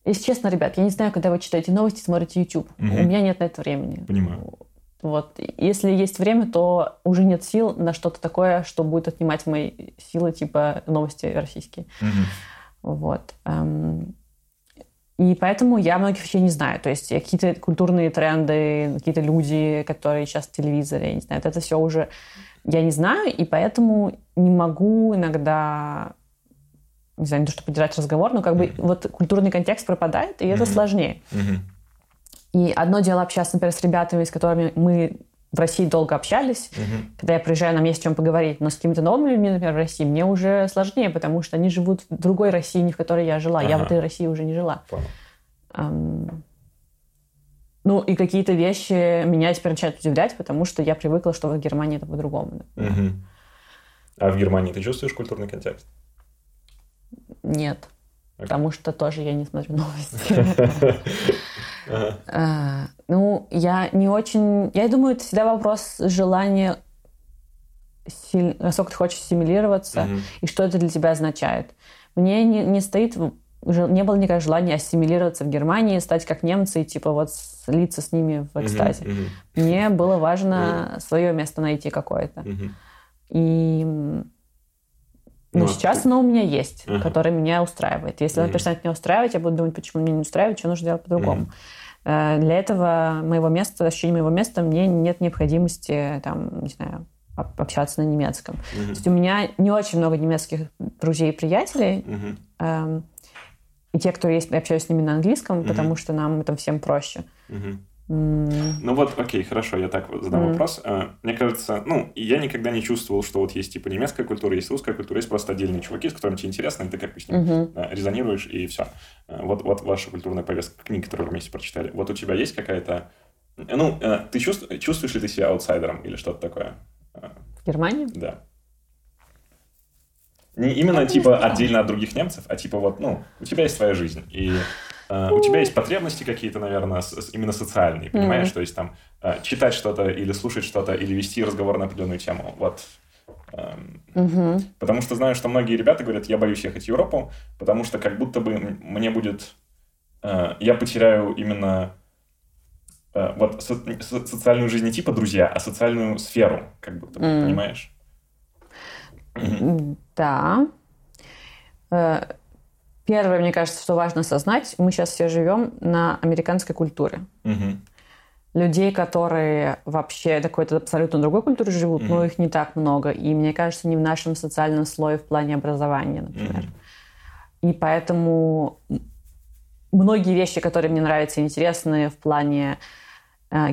если честно, ребят, я не знаю, когда вы читаете новости, смотрите YouTube. Угу. У меня нет на это времени. Понимаю. Вот. Если есть время, то уже нет сил на что-то такое, что будет отнимать мои силы, типа новости российские. Угу. Вот. Эм, И поэтому я многих вещей не знаю. То есть какие-то культурные тренды, какие-то люди, которые сейчас в телевизоре, я не знаю, это все уже я не знаю, и поэтому не могу иногда не знаю, не то, что поддержать разговор, но как бы mm-hmm. вот культурный контекст пропадает, и mm-hmm. это сложнее. Mm-hmm. И одно дело общаться, например, с ребятами, с которыми мы в России долго общались, угу. когда я приезжаю, нам есть о чем поговорить. Но с какими-то новыми людьми, например, в России, мне уже сложнее, потому что они живут в другой России, не в которой я жила. Ага. Я в этой России уже не жила. Um, ну, и какие-то вещи меня теперь начинают удивлять, потому что я привыкла, что в Германии это по-другому. Угу. А в Германии ты чувствуешь культурный контекст? Нет. Okay. Потому что тоже я не смотрю новости. (laughs) А, ну, я не очень... Я думаю, это всегда вопрос желания насколько ты хочешь ассимилироваться и что это для тебя означает. Мне не, не стоит не было никакого желания ассимилироваться в Германии, стать как немцы и типа вот слиться с ними в экстазе. Мне было важно свое место найти какое-то. И ну, ну сейчас ты... оно у меня есть, uh-huh. которое меня устраивает. Если uh-huh. оно перестанет меня устраивать, я буду думать, почему меня не устраивает, что нужно делать по-другому. Uh-huh. Для этого моего места, ощущения моего места, мне нет необходимости, там, не знаю, общаться на немецком. То есть у меня не очень много немецких друзей и приятелей. Эм, и те, кто есть, я общаюсь с ними на английском, потому что нам это всем проще. Ну вот, окей, хорошо, я так задам mm. вопрос. Э, мне кажется, ну, я никогда не чувствовал, что вот есть типа немецкая культура, есть русская культура, есть просто отдельные чуваки, с которыми тебе интересно, и ты как бы с ним mm-hmm. резонируешь, и все. Э, вот, вот ваша культурная повестка, книги, которые вы вместе прочитали. Вот у тебя есть какая-то... Ну, ты чувствуешь, чувствуешь ли ты себя аутсайдером или что-то такое? В Германии? Да. Не именно типа отдельно от других немцев, а типа вот, ну, у тебя есть твоя жизнь, и у тебя есть потребности какие-то, наверное, именно социальные, понимаешь? Mm-hmm. То есть там uh, читать что-то или слушать что-то, или вести разговор на определенную тему. Вот. Mm-hmm. Потому что знаю, что многие ребята говорят, я боюсь ехать в Европу, потому что как будто бы мне будет... Uh, я потеряю именно вот со, со, социальную жизнь не типа друзья, а социальную сферу, как будто бы, mm. понимаешь? Да. Первое, мне кажется, что важно осознать, мы сейчас все живем на американской культуре. Угу. Людей, которые вообще какой-то абсолютно другой культуре живут, угу. но их не так много. И мне кажется, не в нашем социальном слое в плане образования, например. Угу. И поэтому многие вещи, которые мне нравятся и интересны в плане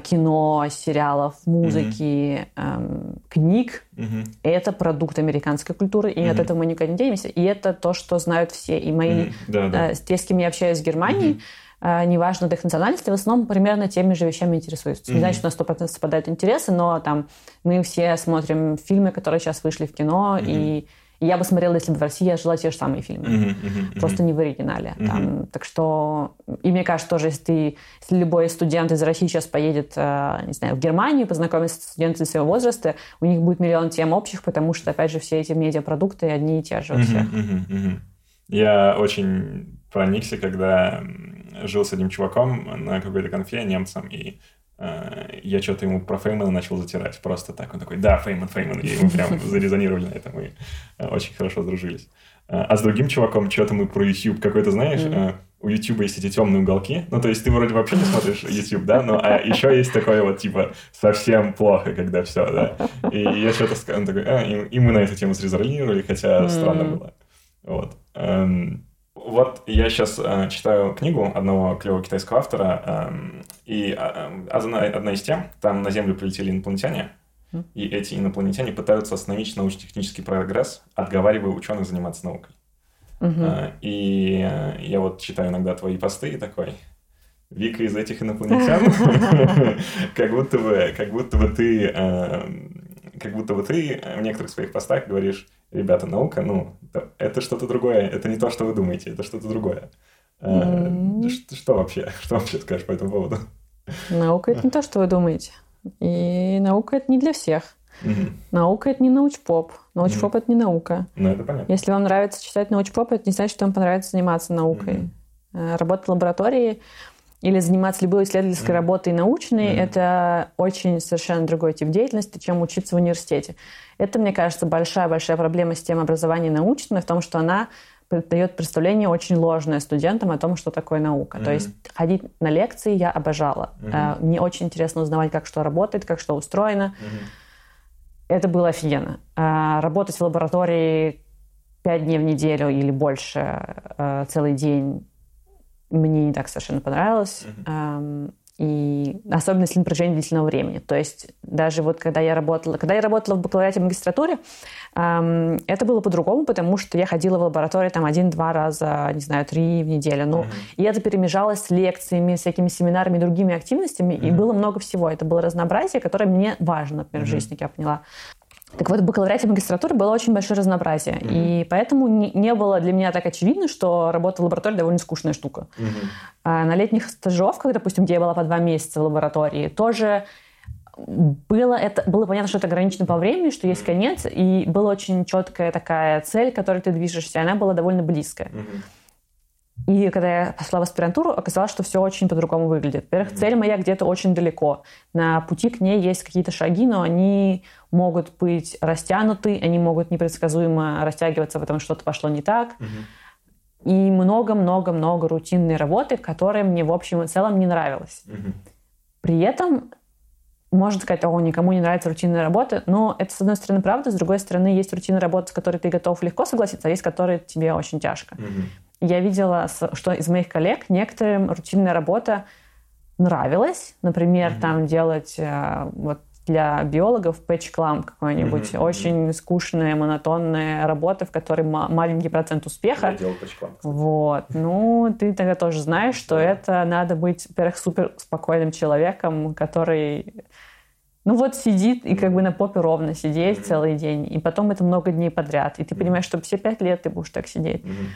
кино, сериалов, музыки, mm-hmm. э, книг. Mm-hmm. Это продукт американской культуры, и mm-hmm. от этого мы никуда не денемся. И это то, что знают все. И мои, mm-hmm. да, да. Э, те, с кем я общаюсь в Германии, mm-hmm. э, неважно их национальности, в основном примерно теми же вещами интересуются. Mm-hmm. Не значит, что у нас 100% совпадают интересы, но там мы все смотрим фильмы, которые сейчас вышли в кино, mm-hmm. и я бы смотрела, если бы в России я жила те же самые фильмы. Uh-huh, uh-huh, Просто не в оригинале. Uh-huh. Там, так что... И мне кажется, тоже, если, ты, если любой студент из России сейчас поедет, э, не знаю, в Германию, познакомится с студентами своего возраста, у них будет миллион тем общих, потому что, опять же, все эти медиапродукты одни и те же у всех. Uh-huh, uh-huh. Я очень проникся, когда жил с одним чуваком на какой-то конфе немцем, и я что-то ему про Феймана начал затирать. Просто так. Он такой, да, Фейман, Фейман. И мы прям зарезонировали на этом. И э, очень хорошо сдружились. Э, а с другим чуваком что-то мы про YouTube какой-то, знаешь, mm-hmm. у YouTube есть эти темные уголки. Ну, то есть ты вроде вообще не смотришь YouTube, да, но а еще есть такое вот, типа, совсем плохо, когда все, да. И я что-то сказал, такой, а, и, и мы на эту тему зарезонировали, хотя mm-hmm. странно было. Вот. Эм, вот я сейчас э, читаю книгу одного клевого китайского автора, э, и э, одна, одна из тем, там на Землю прилетели инопланетяне, mm. и эти инопланетяне пытаются остановить научно-технический прогресс, отговаривая ученых заниматься наукой. Mm-hmm. Э, и э, я вот читаю иногда твои посты и такой, Вика из этих инопланетян, (laughs) как будто бы, как будто бы ты, э, как будто бы ты в некоторых своих постах говоришь, ребята, наука, ну, это что-то другое, это не то, что вы думаете, это что-то другое. Mm-hmm. Что, что вообще? (laughs) Что вообще скажешь по этому поводу? Наука это не то, что вы думаете. И наука это не для всех. Mm-hmm. Наука это не научпоп. Научпоп mm-hmm. это не наука. Ну, это понятно. Если вам нравится читать научпоп, это не значит, что вам понравится заниматься наукой. Mm-hmm. Работать в лаборатории или заниматься любой исследовательской работой научной, mm-hmm. это очень совершенно другой тип деятельности, чем учиться в университете. Это, мне кажется, большая-большая проблема системы образования научной в том, что она дает представление очень ложное студентам о том, что такое наука. Mm-hmm. То есть ходить на лекции я обожала. Mm-hmm. Мне очень интересно узнавать, как что работает, как что устроено. Mm-hmm. Это было офигенно. А, работать в лаборатории пять дней в неделю или больше а, целый день мне не так совершенно понравилось. Mm-hmm. И особенно если на протяжении длительного времени. То есть даже вот когда я работала, когда я работала в бакалавриате в магистратуре, эм, это было по-другому, потому что я ходила в лабораторию там один-два раза, не знаю, три в неделю. Ну, mm-hmm. и это перемежалось с лекциями, всякими семинарами, другими активностями, mm-hmm. и было много всего. Это было разнообразие, которое мне важно, например, mm-hmm. в жизни, как я поняла. Так вот, в бакалавриате магистратуры было очень большое разнообразие. Mm-hmm. И поэтому не, не было для меня так очевидно, что работа в лаборатории довольно скучная штука. Mm-hmm. А на летних стажировках, допустим, где я была по два месяца в лаборатории, тоже было, это, было понятно, что это ограничено по времени, что есть конец, и была очень четкая такая цель, к которой ты движешься, и она была довольно близкая. Mm-hmm. И когда я пошла в аспирантуру, оказалось, что все очень по-другому выглядит. Во-первых, цель моя где-то очень далеко. На пути к ней есть какие-то шаги, но они могут быть растянуты, они могут непредсказуемо растягиваться, потому что что-то пошло не так. И много-много-много рутинной работы, которая мне, в общем и целом, не нравилась. При этом можно сказать, о, никому не нравится рутинная работа, но это, с одной стороны, правда, с другой стороны, есть рутинная работа, с которой ты готов легко согласиться, а есть, которые тебе очень тяжко. Mm-hmm я видела, что из моих коллег некоторым рутинная работа нравилась. Например, mm-hmm. там делать э, вот для биологов пэтч-клам какой-нибудь. Mm-hmm. Очень скучная, монотонная работа, в которой маленький процент успеха. Я Вот. Ну, ты тогда тоже знаешь, что да. это надо быть, во-первых, супер спокойным человеком, который ну вот сидит и как бы на попе ровно сидеть mm-hmm. целый день. И потом это много дней подряд. И ты mm-hmm. понимаешь, что все пять лет ты будешь так сидеть. Mm-hmm.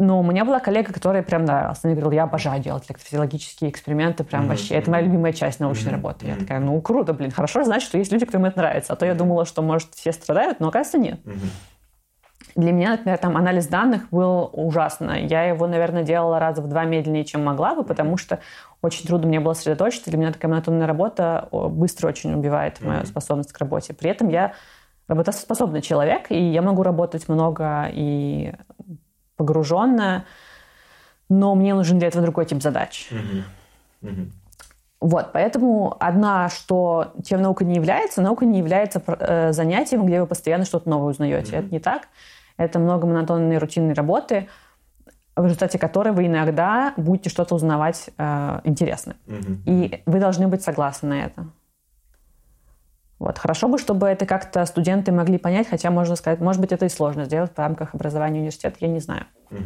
Но у меня была коллега, которая прям нравилась. Она говорила, я обожаю делать физиологические эксперименты, прям mm-hmm. вообще. Это моя любимая часть научной mm-hmm. работы. Я такая, ну круто, блин, хорошо знать, что есть люди, которым это нравится. А то я думала, что, может, все страдают, но оказывается нет. Mm-hmm. Для меня, например, там анализ данных был ужасно. Я его, наверное, делала раза в два медленнее, чем могла бы, потому что очень трудно мне было сосредоточиться. Для меня такая монотонная работа быстро очень убивает мою mm-hmm. способность к работе. При этом я работоспособный человек, и я могу работать много и погруженная, но мне нужен для этого другой тип задач. Mm-hmm. Mm-hmm. Вот, поэтому одна, что тем наука не является, наука не является э, занятием, где вы постоянно что-то новое узнаете. Mm-hmm. Это не так. Это много монотонной рутинной работы, в результате которой вы иногда будете что-то узнавать э, интересное. Mm-hmm. И вы должны быть согласны на это. Вот. Хорошо бы, чтобы это как-то студенты могли понять, хотя можно сказать, может быть, это и сложно сделать в рамках образования университета, я не знаю. Угу.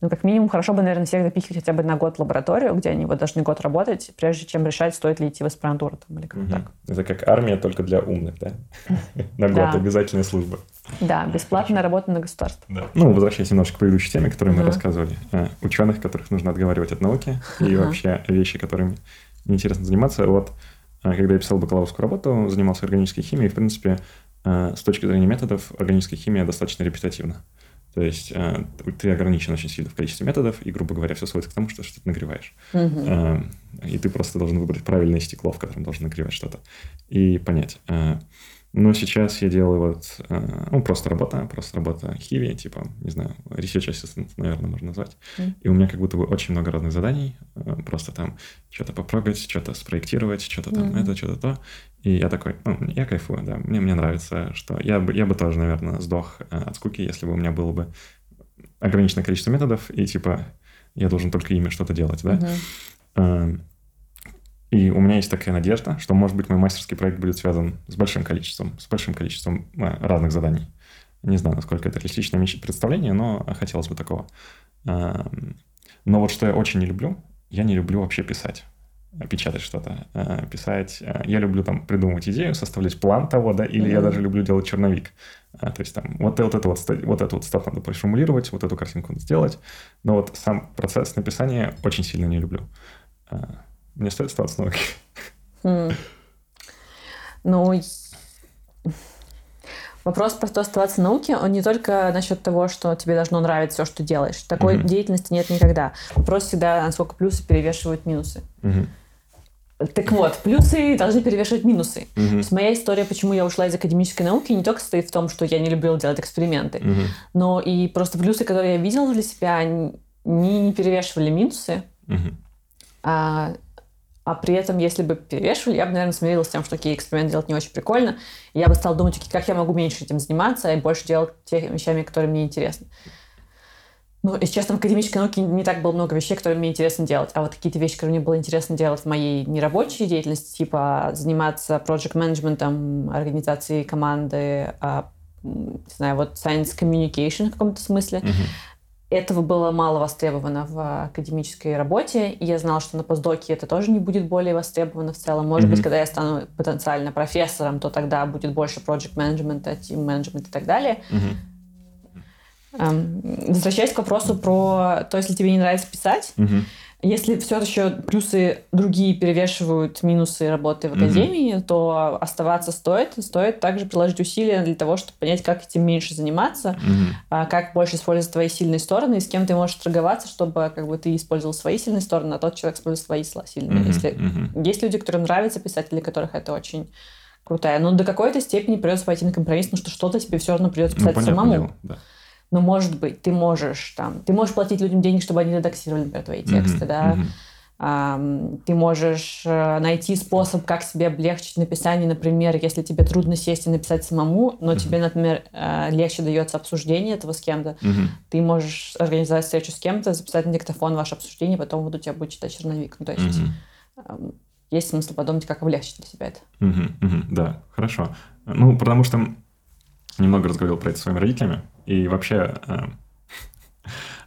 Ну, как минимум, хорошо бы, наверное, всех допихивать хотя бы на год в лабораторию, где они вот должны год работать, прежде чем решать, стоит ли идти в аспирантуру там, или как угу. так. Это как армия, только для умных, да? (laughs) На год обязательная служба. Да, бесплатная работа на государство. Ну, возвращаясь немножко к предыдущей теме, которую мы рассказывали. Э, ученых, которых нужно отговаривать от науки, и вообще вещи, которыми неинтересно заниматься. Вот когда я писал бакалаврскую работу, занимался органической химией, в принципе, а, с точки зрения методов, органическая химия достаточно репетативна. То есть а, ты ограничен очень сильно в количестве методов, и, грубо говоря, все сводится к тому, что что-то нагреваешь. Угу. И ты просто должен выбрать правильное стекло, в котором должен нагревать что-то, и понять. Но сейчас я делаю вот, э, ну, просто работа, просто работа Хиви, типа, не знаю, research assistant, наверное, можно назвать. Mm. И у меня как будто бы очень много разных заданий, э, просто там что-то попрогать, что-то спроектировать, что-то там mm. это, что-то то. И я такой, ну, я кайфую, да, мне, мне нравится, что я бы, я бы тоже, наверное, сдох э, от скуки, если бы у меня было бы ограниченное количество методов, и типа я должен только ими что-то делать, да. Mm-hmm. И у меня есть такая надежда, что, может быть, мой мастерский проект будет связан с большим количеством, с большим количеством э, разных заданий. Не знаю, насколько это реалистичное представление, но хотелось бы такого. Но вот что я очень не люблю, я не люблю вообще писать печатать что-то, э, писать. Э, я люблю там придумывать идею, составлять план того, да, или mm-hmm. я даже люблю делать черновик. То есть там вот, вот это вот, вот эту вот стат надо проформулировать, вот эту картинку надо сделать. Но вот сам процесс написания очень сильно не люблю. Мне стоит оставаться в науке? Mm. Ну, вопрос про то оставаться в науке, он не только насчет того, что тебе должно нравиться все, что делаешь. Такой mm-hmm. деятельности нет никогда. Вопрос всегда, насколько плюсы перевешивают минусы. Mm-hmm. Так вот, плюсы должны перевешивать минусы. Угу. То есть моя история, почему я ушла из академической науки, не только состоит в том, что я не любила делать эксперименты, угу. но и просто плюсы, которые я видела для себя, они не перевешивали минусы. Угу. А, а при этом, если бы перевешивали, я бы, наверное, смирилась с тем, что такие эксперименты делать не очень прикольно. я бы стала думать, как я могу меньше этим заниматься и больше делать те вещами, которые мне интересны. Ну, если честно, в академической науке не так было много вещей, которые мне интересно делать. А вот какие-то вещи, которые мне было интересно делать в моей нерабочей деятельности, типа заниматься проект менеджментом организации команды, а, не знаю, вот science communication в каком-то смысле, mm-hmm. Этого было мало востребовано в академической работе. И я знала, что на постдоке это тоже не будет более востребовано в целом. Может mm-hmm. быть, когда я стану потенциально профессором, то тогда будет больше проект менеджмента, team менеджмента и так далее. Mm-hmm Эм, возвращаясь к вопросу про то, если тебе не нравится писать, угу. Если все еще плюсы другие перевешивают минусы работы в академии, угу. то оставаться стоит. Стоит также приложить усилия для того, чтобы понять, как этим меньше заниматься, угу. как больше использовать твои сильные стороны, и с кем ты можешь торговаться, чтобы как бы ты использовал свои сильные стороны, а тот человек использовал свои сильные. Угу. Если угу. есть люди, которым нравится писать, для которых это очень крутая. Но до какой-то степени придется пойти на компромисс, потому что что-то тебе все равно придется ну, писать ну, самому. Дело, да но, может быть, ты можешь там, ты можешь платить людям деньги, чтобы они редактировали, например, твои тексты, mm-hmm. да, mm-hmm. Um, ты можешь uh, найти способ, как себе облегчить написание, например, если тебе трудно сесть и написать самому, но mm-hmm. тебе, например, uh, легче дается обсуждение этого с кем-то, mm-hmm. ты можешь организовать встречу с кем-то, записать на диктофон ваше обсуждение, потом вот у тебя будет читать черновик. Ну, то есть mm-hmm. есть смысл подумать, как облегчить для себя это. Mm-hmm. Mm-hmm. Да, хорошо. Ну, потому что немного разговаривал про это с своими родителями, и вообще э,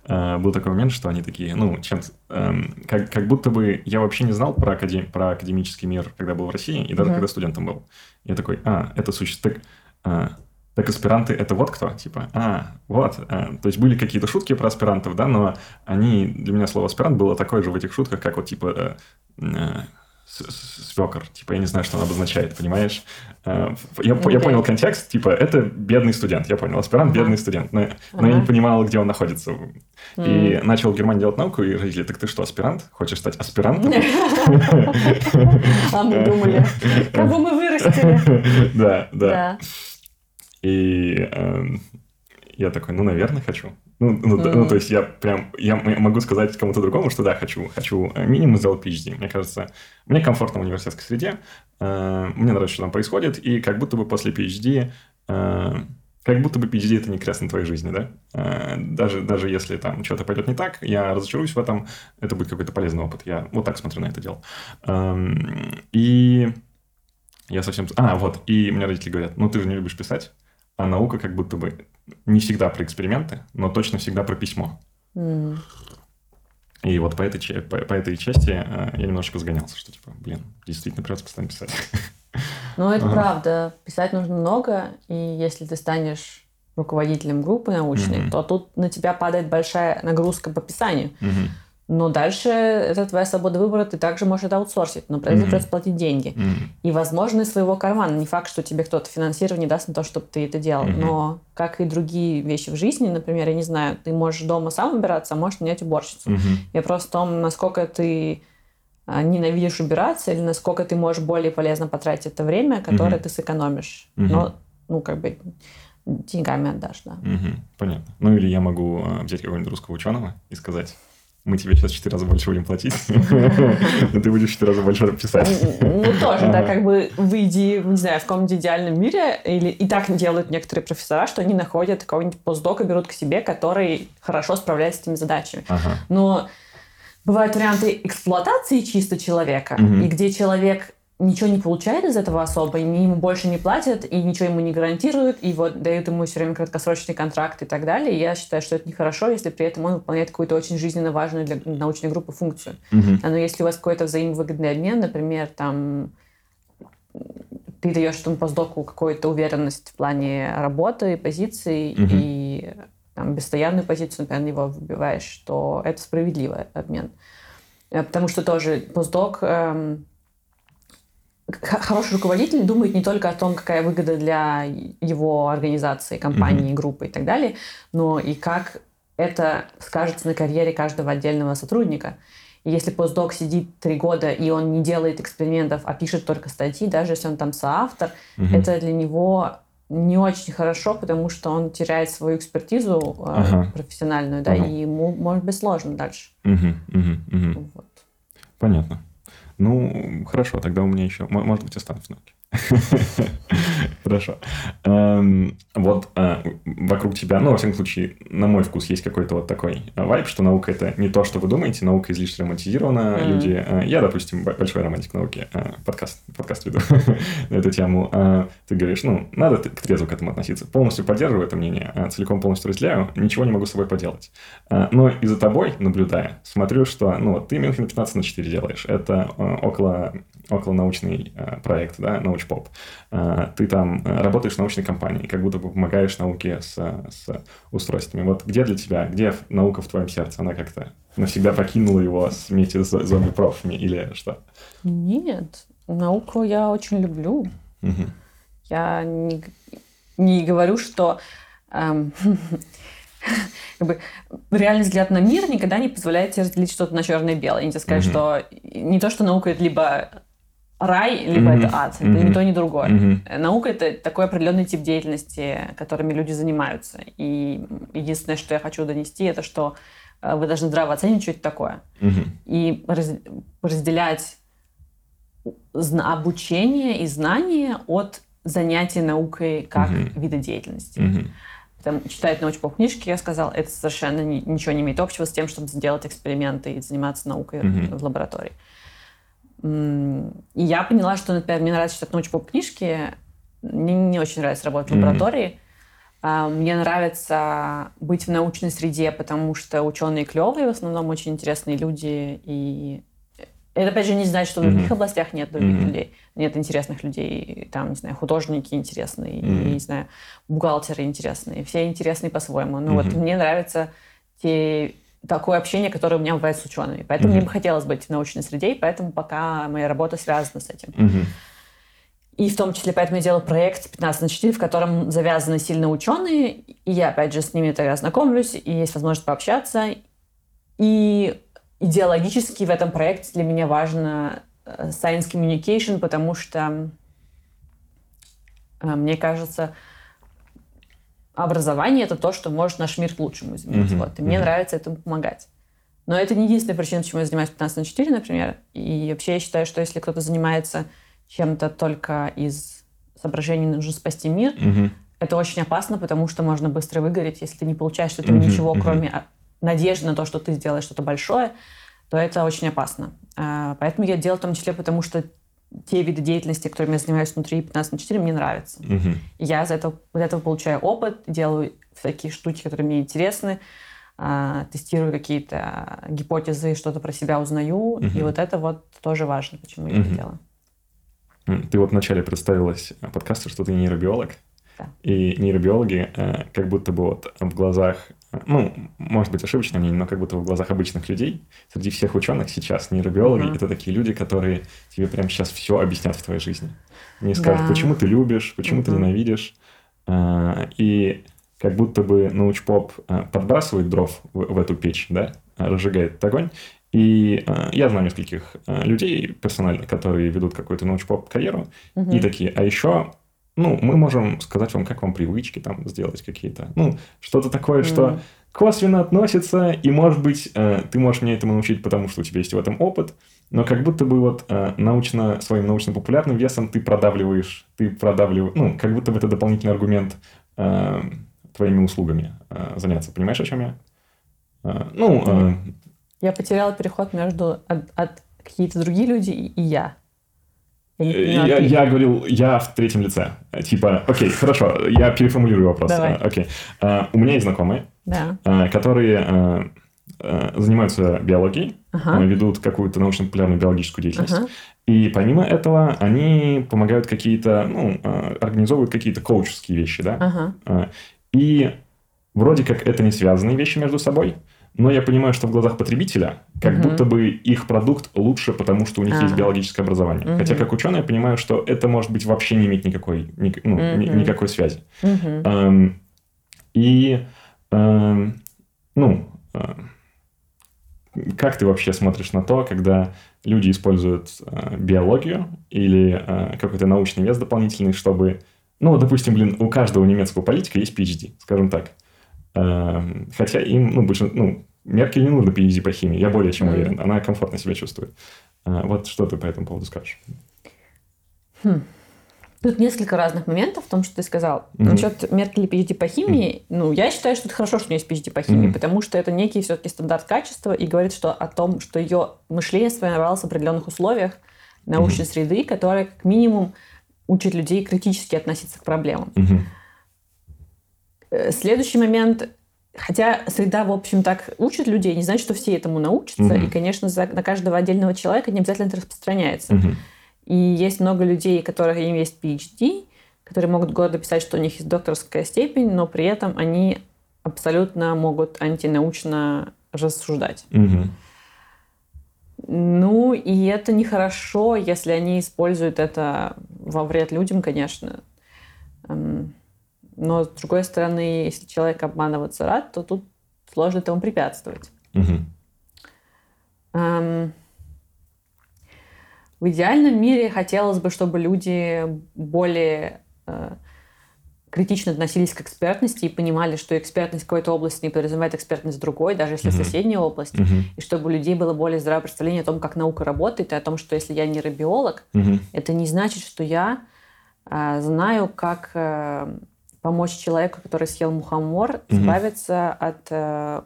э, был такой момент, что они такие, ну, чем э, как, как будто бы я вообще не знал про, академ, про академический мир, когда был в России, и даже mm-hmm. когда студентом был. Я такой, а, это существует... Так, так аспиранты это вот кто? Типа, а, вот. А, то есть были какие-то шутки про аспирантов, да, но они, для меня слово аспирант было такое же в этих шутках, как вот типа свекор. Типа, я не знаю, что он обозначает, понимаешь? Э, я, okay. я понял контекст, типа, это бедный студент. Я понял, аспирант, uh-huh. бедный студент. Но, uh-huh. но я не понимал, где он находится. Mm. И начал в Германии делать науку, и родители, так ты что, аспирант? Хочешь стать аспирантом? А мы думали, кого мы вырастили. Да, да. И эм, я такой, ну, наверное, хочу. Ну, ну, mm. ну, то есть я прям, я могу сказать кому-то другому, что да, хочу, хочу э, минимум сделать PhD. Мне кажется, мне комфортно в университетской среде, э, мне нравится, что там происходит, и как будто бы после PhD, э, как будто бы PhD это не крест на твоей жизни, да? Э, даже, даже если там что-то пойдет не так, я разочаруюсь в этом, это будет какой-то полезный опыт. Я вот так смотрю на это дело. Э, и я совсем... А, вот, и мне родители говорят, ну ты же не любишь писать, а наука как будто бы не всегда про эксперименты, но точно всегда про письмо. Mm. И вот по этой, по, по этой части э, я немножечко загонялся, что типа, блин, действительно придется постоянно писать. Ну, это ага. правда. Писать нужно много, и если ты станешь руководителем группы научной, mm-hmm. то тут на тебя падает большая нагрузка по писанию. Mm-hmm. Но дальше это твоя свобода выбора, ты также можешь это аутсорсить, но этом mm-hmm. придется платить деньги. Mm-hmm. И, возможно, из своего кармана. Не факт, что тебе кто-то финансирование даст на то, чтобы ты это делал. Mm-hmm. Но, как и другие вещи в жизни, например, я не знаю, ты можешь дома сам убираться, а можешь нанять уборщицу. Mm-hmm. Я просто в том, насколько ты а, ненавидишь убираться, или насколько ты можешь более полезно потратить это время, которое mm-hmm. ты сэкономишь. Mm-hmm. Но, ну, как бы деньгами отдашь, да. Угу, понятно. Ну или я могу а, взять какого-нибудь русского ученого и сказать, мы тебе сейчас 4 раза больше будем платить, (laughs) но ты будешь 4 раза больше писать. Ну, тоже, да, как бы выйди, не знаю, в каком-нибудь идеальном мире, или и так делают некоторые профессора, что они находят какого-нибудь постдока, берут к себе, который хорошо справляется с этими задачами. Но бывают варианты эксплуатации чисто человека, и где человек ничего не получает из этого особо, и ему больше не платят, и ничего ему не гарантируют, и вот дают ему все время краткосрочный контракт и так далее. И я считаю, что это нехорошо, если при этом он выполняет какую-то очень жизненно важную для научной группы функцию. Mm-hmm. Но если у вас какой-то взаимовыгодный обмен, например, там ты даешь этому постдоку какую-то уверенность в плане работы, позиции mm-hmm. и там, постоянную позицию, например, его выбиваешь, то это справедливый обмен. Э, потому что тоже постдок эм, хороший руководитель думает не только о том, какая выгода для его организации, компании, mm-hmm. группы и так далее, но и как это скажется на карьере каждого отдельного сотрудника. И если постдок сидит три года, и он не делает экспериментов, а пишет только статьи, даже если он там соавтор, угу. это для него не очень хорошо, потому что он теряет свою экспертизу э, ага. профессиональную, да, ага. и ему может быть сложно дальше. Угу, угу, угу. Вот. Понятно. Ну, хорошо, тогда у меня еще, может быть, останусь в науке. (laughs) Хорошо. Эм, вот э, вокруг тебя, ну, во всяком случае, на мой вкус, есть какой-то вот такой э, вайб, что наука это не то, что вы думаете, наука излишне романтизирована. Люди, э, я, допустим, большой романтик науки, подкаст, подкаст веду (laughs) на эту тему. Ты говоришь, ну, надо к трезву к этому относиться. Полностью поддерживаю это мнение, целиком полностью разделяю, ничего не могу с собой поделать. Но и за тобой, наблюдая, смотрю, что, ну, вот ты Мюнхен 15 на 4 делаешь. Это около околонаучный э, проект, да, научпоп. Э, ты там э, работаешь в научной компании, как будто бы помогаешь науке с, с устройствами. Вот где для тебя, где наука в твоем сердце? Она как-то навсегда покинула его вместе с зомби-профами или что? Нет, науку я очень люблю. Угу. Я не, не говорю, что эм, (laughs) как бы, реальный взгляд на мир никогда не позволяет тебе разделить что-то на черное и белое. Я не тебе сказать, mm что не то, что наука это либо рай, либо mm-hmm. это ад. Это mm-hmm. ни то, ни другое. Mm-hmm. Наука это такой определенный тип деятельности, которыми люди занимаются. И единственное, что я хочу донести, это что э, вы должны здраво оценить, что это такое. Mm-hmm. И раз, разделять обучение и знания от занятия наукой как mm-hmm. вида деятельности. Mm-hmm. Там, читать научпоп книжки, я сказал, это совершенно ничего не имеет общего с тем, чтобы сделать эксперименты и заниматься наукой mm-hmm. в лаборатории. И я поняла, что, например, мне нравится читать научпоп книжки, мне не очень нравится работать в лаборатории. Mm-hmm. Мне нравится быть в научной среде, потому что ученые клевые, в основном очень интересные люди. И это, опять же, не значит, что в других mm-hmm. областях нет других mm-hmm. людей, нет интересных людей. Там, не знаю, художники интересные, mm-hmm. не знаю, бухгалтеры интересные. Все интересные по-своему. Но mm-hmm. вот мне нравятся те такое общение, которое у меня бывает с учеными. Поэтому mm-hmm. мне бы хотелось быть в научной среде, и поэтому пока моя работа связана с этим. Mm-hmm. И в том числе поэтому я делаю проект 15 на 4, в котором завязаны сильно ученые, и я, опять же, с ними тогда знакомлюсь, и есть возможность пообщаться. И идеологически в этом проекте для меня важно э, science communication, потому что, э, мне кажется, образование это то, что может наш мир к лучшему изменить. Mm-hmm. Вот. И мне mm-hmm. нравится этому помогать. Но это не единственная причина, почему я занимаюсь 15 на 4, например. И вообще я считаю, что если кто-то занимается чем-то только из соображений нужно спасти мир, mm-hmm. это очень опасно, потому что можно быстро выгореть, если ты не получаешь от этого mm-hmm. ничего, кроме mm-hmm. надежды на то, что ты сделаешь что-то большое, то это очень опасно. А, поэтому я делаю в том числе, потому что те виды деятельности, которыми я занимаюсь внутри 15 на 4, мне нравятся. Угу. Я за это, из этого получаю опыт, делаю всякие штуки, которые мне интересны, э, тестирую какие-то гипотезы, что-то про себя узнаю. Угу. И вот это вот тоже важно, почему угу. я это делаю. Ты вот вначале представилась подкасту, что ты нейробиолог. Да. И нейробиологи э, как будто бы вот в глазах ну, может быть, ошибочное мнение, но как будто в глазах обычных людей, среди всех ученых сейчас нейробиологи uh-huh. это такие люди, которые тебе прямо сейчас все объяснят в твоей жизни. Не скажут, да. почему ты любишь, почему uh-huh. ты ненавидишь. А, и как будто бы научпоп а, подбрасывает дров в, в эту печь, да, разжигает огонь. И э, я знаю нескольких э, людей персонально, которые ведут какую-то научпоп карьеру, uh-huh. и такие, а еще ну, мы можем сказать вам, как вам привычки там сделать какие-то. Ну, что-то такое, mm. что косвенно относится, и, может быть, э, ты можешь меня этому научить, потому что у тебя есть в этом опыт, но как будто бы вот э, научно, своим научно-популярным весом ты продавливаешь, ты продавливаешь, ну, как будто бы это дополнительный аргумент э, твоими услугами э, заняться. Понимаешь, о чем я? Э, ну, э, я потеряла переход между от, от какие-то другие люди и, и я. Я, я говорил, я в третьем лице. Типа, окей, хорошо, я переформулирую вопрос. Давай. Окей. Uh, у меня есть знакомые, да. uh, которые занимаются биологией, ага. ведут какую-то научно-популярную биологическую деятельность. Ага. И помимо этого они помогают какие-то, ну, организовывают какие-то коуческие вещи, да. Ага. И вроде как это не связанные вещи между собой, но я понимаю, что в глазах потребителя как угу. будто бы их продукт лучше, потому что у них а. есть биологическое образование. Угу. Хотя как ученый я понимаю, что это может быть вообще не иметь никакой, ни, ну, угу. ни, никакой связи. Угу. Эм, и эм, ну, э, как ты вообще смотришь на то, когда люди используют э, биологию или э, какой-то научный вес дополнительный, чтобы... Ну, допустим, блин, у каждого немецкого политика есть PhD, скажем так. Хотя им, ну, больше, ну, Меркель не нужно PhD по химии, я более чем уверен. Она комфортно себя чувствует. Э, вот что ты по этому поводу скажешь? Хм. Тут несколько разных моментов в том, что ты сказал. Mm-hmm. Насчет Меркель и PhD по химии, mm-hmm. ну, я считаю, что это хорошо, что у нее есть PhD по химии, mm-hmm. потому что это некий все-таки стандарт качества и говорит что, о том, что ее мышление сформировалось в определенных условиях научной mm-hmm. среды, которая как минимум учит людей критически относиться к проблемам. Mm-hmm. Следующий момент Хотя среда, в общем, так учит людей, не значит, что все этому научатся. Mm-hmm. И, конечно, за, на каждого отдельного человека не обязательно это распространяется. Mm-hmm. И есть много людей, у которых есть PhD, которые могут гордо писать, что у них есть докторская степень, но при этом они абсолютно могут антинаучно рассуждать. Угу. Ну, и это нехорошо, если они используют это во вред людям, конечно. Эм, но, с другой стороны, если человек обманываться рад, то тут сложно этому препятствовать. Угу. В идеальном мире хотелось бы, чтобы люди более э, критично относились к экспертности и понимали, что экспертность какой-то области не подразумевает экспертность другой, даже если uh-huh. соседняя область, uh-huh. и чтобы у людей было более здравое представление о том, как наука работает, и о том, что если я нейробиолог, uh-huh. это не значит, что я э, знаю, как э, помочь человеку, который съел мухомор, uh-huh. избавиться от э,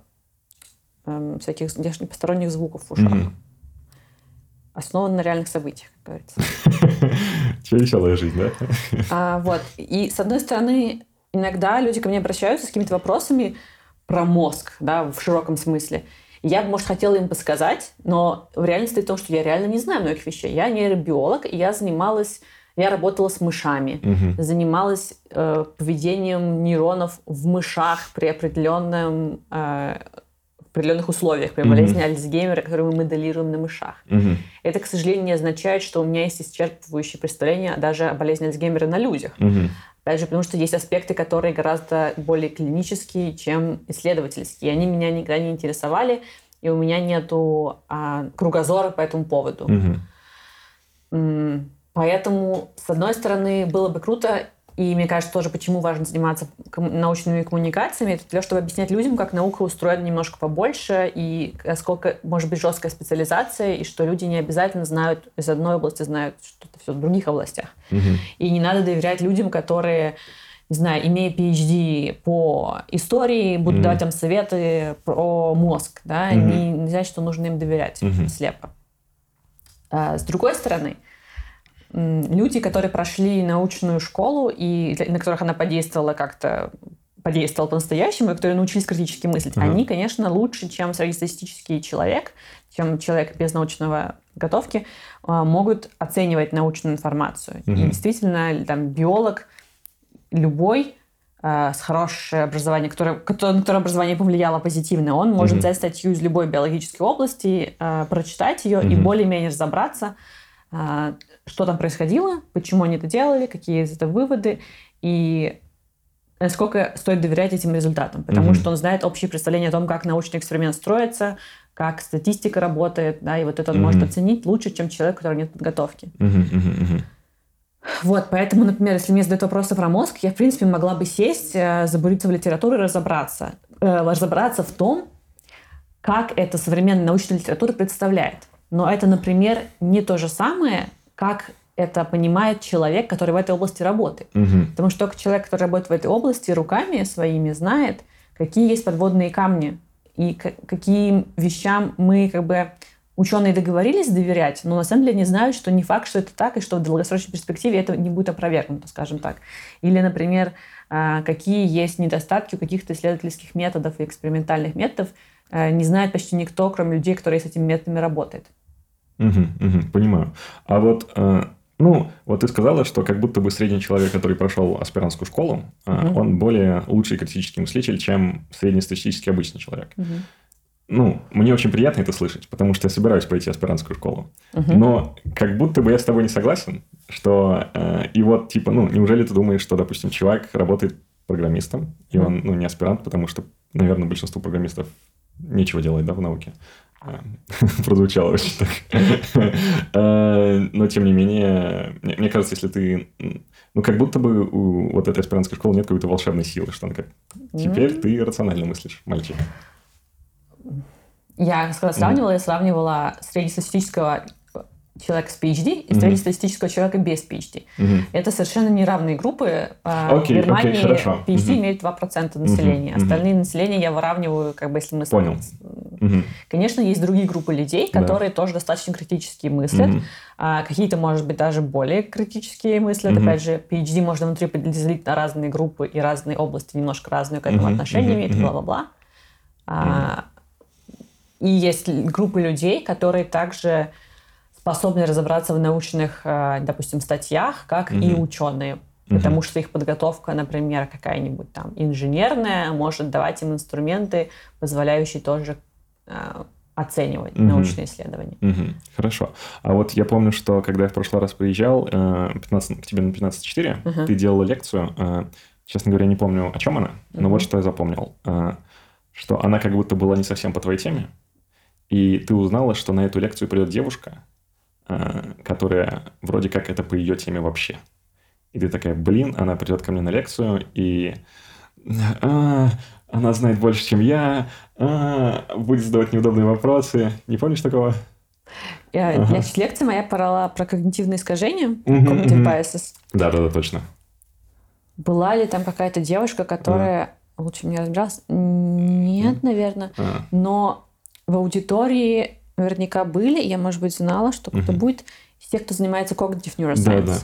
э, всяких внешних посторонних звуков в ушах. Uh-huh основан на реальных событиях, как говорится. (laughs) Че веселая жизнь, да? А, вот. И, с одной стороны, иногда люди ко мне обращаются с какими-то вопросами про мозг, да, в широком смысле. Я бы, может, хотела им подсказать, но в реальности в том, что я реально не знаю многих вещей. Я нейробиолог, и я занималась я работала с мышами, угу. занималась э, поведением нейронов в мышах при определенном э, определенных условиях при болезни mm-hmm. Альцгеймера, которую мы моделируем на мышах. Mm-hmm. Это, к сожалению, не означает, что у меня есть исчерпывающее представление даже о болезни Альцгеймера на людях. Mm-hmm. Опять же, потому что есть аспекты, которые гораздо более клинические, чем исследовательские. И они меня никогда не интересовали, и у меня нету а, кругозора по этому поводу. Mm-hmm. Поэтому, с одной стороны, было бы круто и мне кажется, тоже почему важно заниматься научными коммуникациями, это для того, чтобы объяснять людям, как наука устроена немножко побольше, и сколько может быть жесткая специализация, и что люди не обязательно знают из одной области, знают что-то все в других областях. Угу. И не надо доверять людям, которые не знаю, имея PhD по истории, будут mm давать там советы про мозг, да, mm не, не значит, что нужно им доверять mm слепо. А, с другой стороны, люди, которые прошли научную школу и на которых она подействовала как-то подействовал по-настоящему, и которые научились критически мыслить, uh-huh. они, конечно, лучше, чем среднестатистический человек, чем человек без научного готовки, а, могут оценивать научную информацию. Uh-huh. И действительно, там, биолог любой а, с хорошим образованием, которое, которое, на которое образование повлияло позитивно, он может uh-huh. взять статью из любой биологической области, э, прочитать ее uh-huh. и более-менее разобраться, э, что там происходило, почему они это делали, какие из этого выводы, и насколько стоит доверять этим результатам, потому mm-hmm. что он знает общее представление о том, как научный эксперимент строится, как статистика работает, да, и вот это он mm-hmm. может оценить лучше, чем человек, у которого нет подготовки. Mm-hmm. Mm-hmm. Вот, поэтому, например, если мне задают вопросы про мозг, я, в принципе, могла бы сесть, э, забуриться в литературу и разобраться. Э, разобраться в том, как это современная научная литература представляет. Но это, например, не то же самое, как это понимает человек, который в этой области работает. Угу. Потому что только человек, который работает в этой области руками своими, знает, какие есть подводные камни и каким вещам мы как бы ученые договорились доверять, но на самом деле не знают, что не факт, что это так, и что в долгосрочной перспективе это не будет опровергнуто, скажем так. Или, например, а, какие есть недостатки у каких-то исследовательских методов и экспериментальных методов, а, не знает почти никто, кроме людей, которые с этими методами работают. Угу, угу, понимаю. А вот, э, ну, вот ты сказала, что как будто бы средний человек, который прошел аспирантскую школу, э, угу. он более лучший критический мыслитель, чем среднестатистический обычный человек. Угу. Ну, мне очень приятно это слышать, потому что я собираюсь пойти аспирантскую школу. Угу. Но как будто бы я с тобой не согласен, что э, и вот типа, ну, неужели ты думаешь, что, допустим, человек работает программистом, и он, ну, не аспирант, потому что, наверное, большинство программистов нечего делать, да, в науке. А, (laughs) прозвучало очень так. А, (laughs) но, тем не менее, мне кажется, если ты... Ну, как будто бы у вот этой аспирантской школы нет какой-то волшебной силы, что она как... Теперь ты рационально мыслишь, мальчик. Я когда сравнивала, я сравнивала среднестатистического человека с PhD и среднестатистического mm-hmm. человека без PhD. Mm-hmm. Это совершенно неравные группы. Okay, в Германии okay, PhD mm-hmm. имеет 2% населения. Mm-hmm. Остальные населения я выравниваю, как бы, если мы... Понял. Mm-hmm. Конечно, есть другие группы людей, которые да. тоже достаточно критически мыслят. Mm-hmm. А, какие-то, может быть, даже более критические мыслят. Mm-hmm. Опять же, PhD можно внутри поделить на разные группы и разные области, немножко разные к этому mm-hmm. отношение mm-hmm. имеют, бла-бла-бла. А, и есть группы людей, которые также способны разобраться в научных, э, допустим, статьях, как mm-hmm. и ученые. Потому mm-hmm. что их подготовка, например, какая-нибудь там инженерная, может давать им инструменты, позволяющие тоже э, оценивать mm-hmm. научные исследования. Mm-hmm. Хорошо. А вот я помню, что когда я в прошлый раз приезжал э, 15, к тебе на 15.4, mm-hmm. ты делала лекцию. Э, честно говоря, не помню, о чем она, но mm-hmm. вот что я запомнил. Э, что она как будто была не совсем по твоей теме. И ты узнала, что на эту лекцию придет девушка, э, которая вроде как это по ее теме вообще. И ты такая, блин, она придет ко мне на лекцию, и а, она знает больше, чем я, а, будет задавать неудобные вопросы. Не помнишь такого? Я, ага. Значит, лекция моя про, про когнитивные искажения, cognitive biases. Да-да-да, точно. Была ли там какая-то девушка, которая а. лучше меня разбиралась? Нет, наверное. А. Но в аудитории наверняка были, я, может быть, знала, что кто-то будет из тех, кто занимается cognitive neuroscience. Да, да.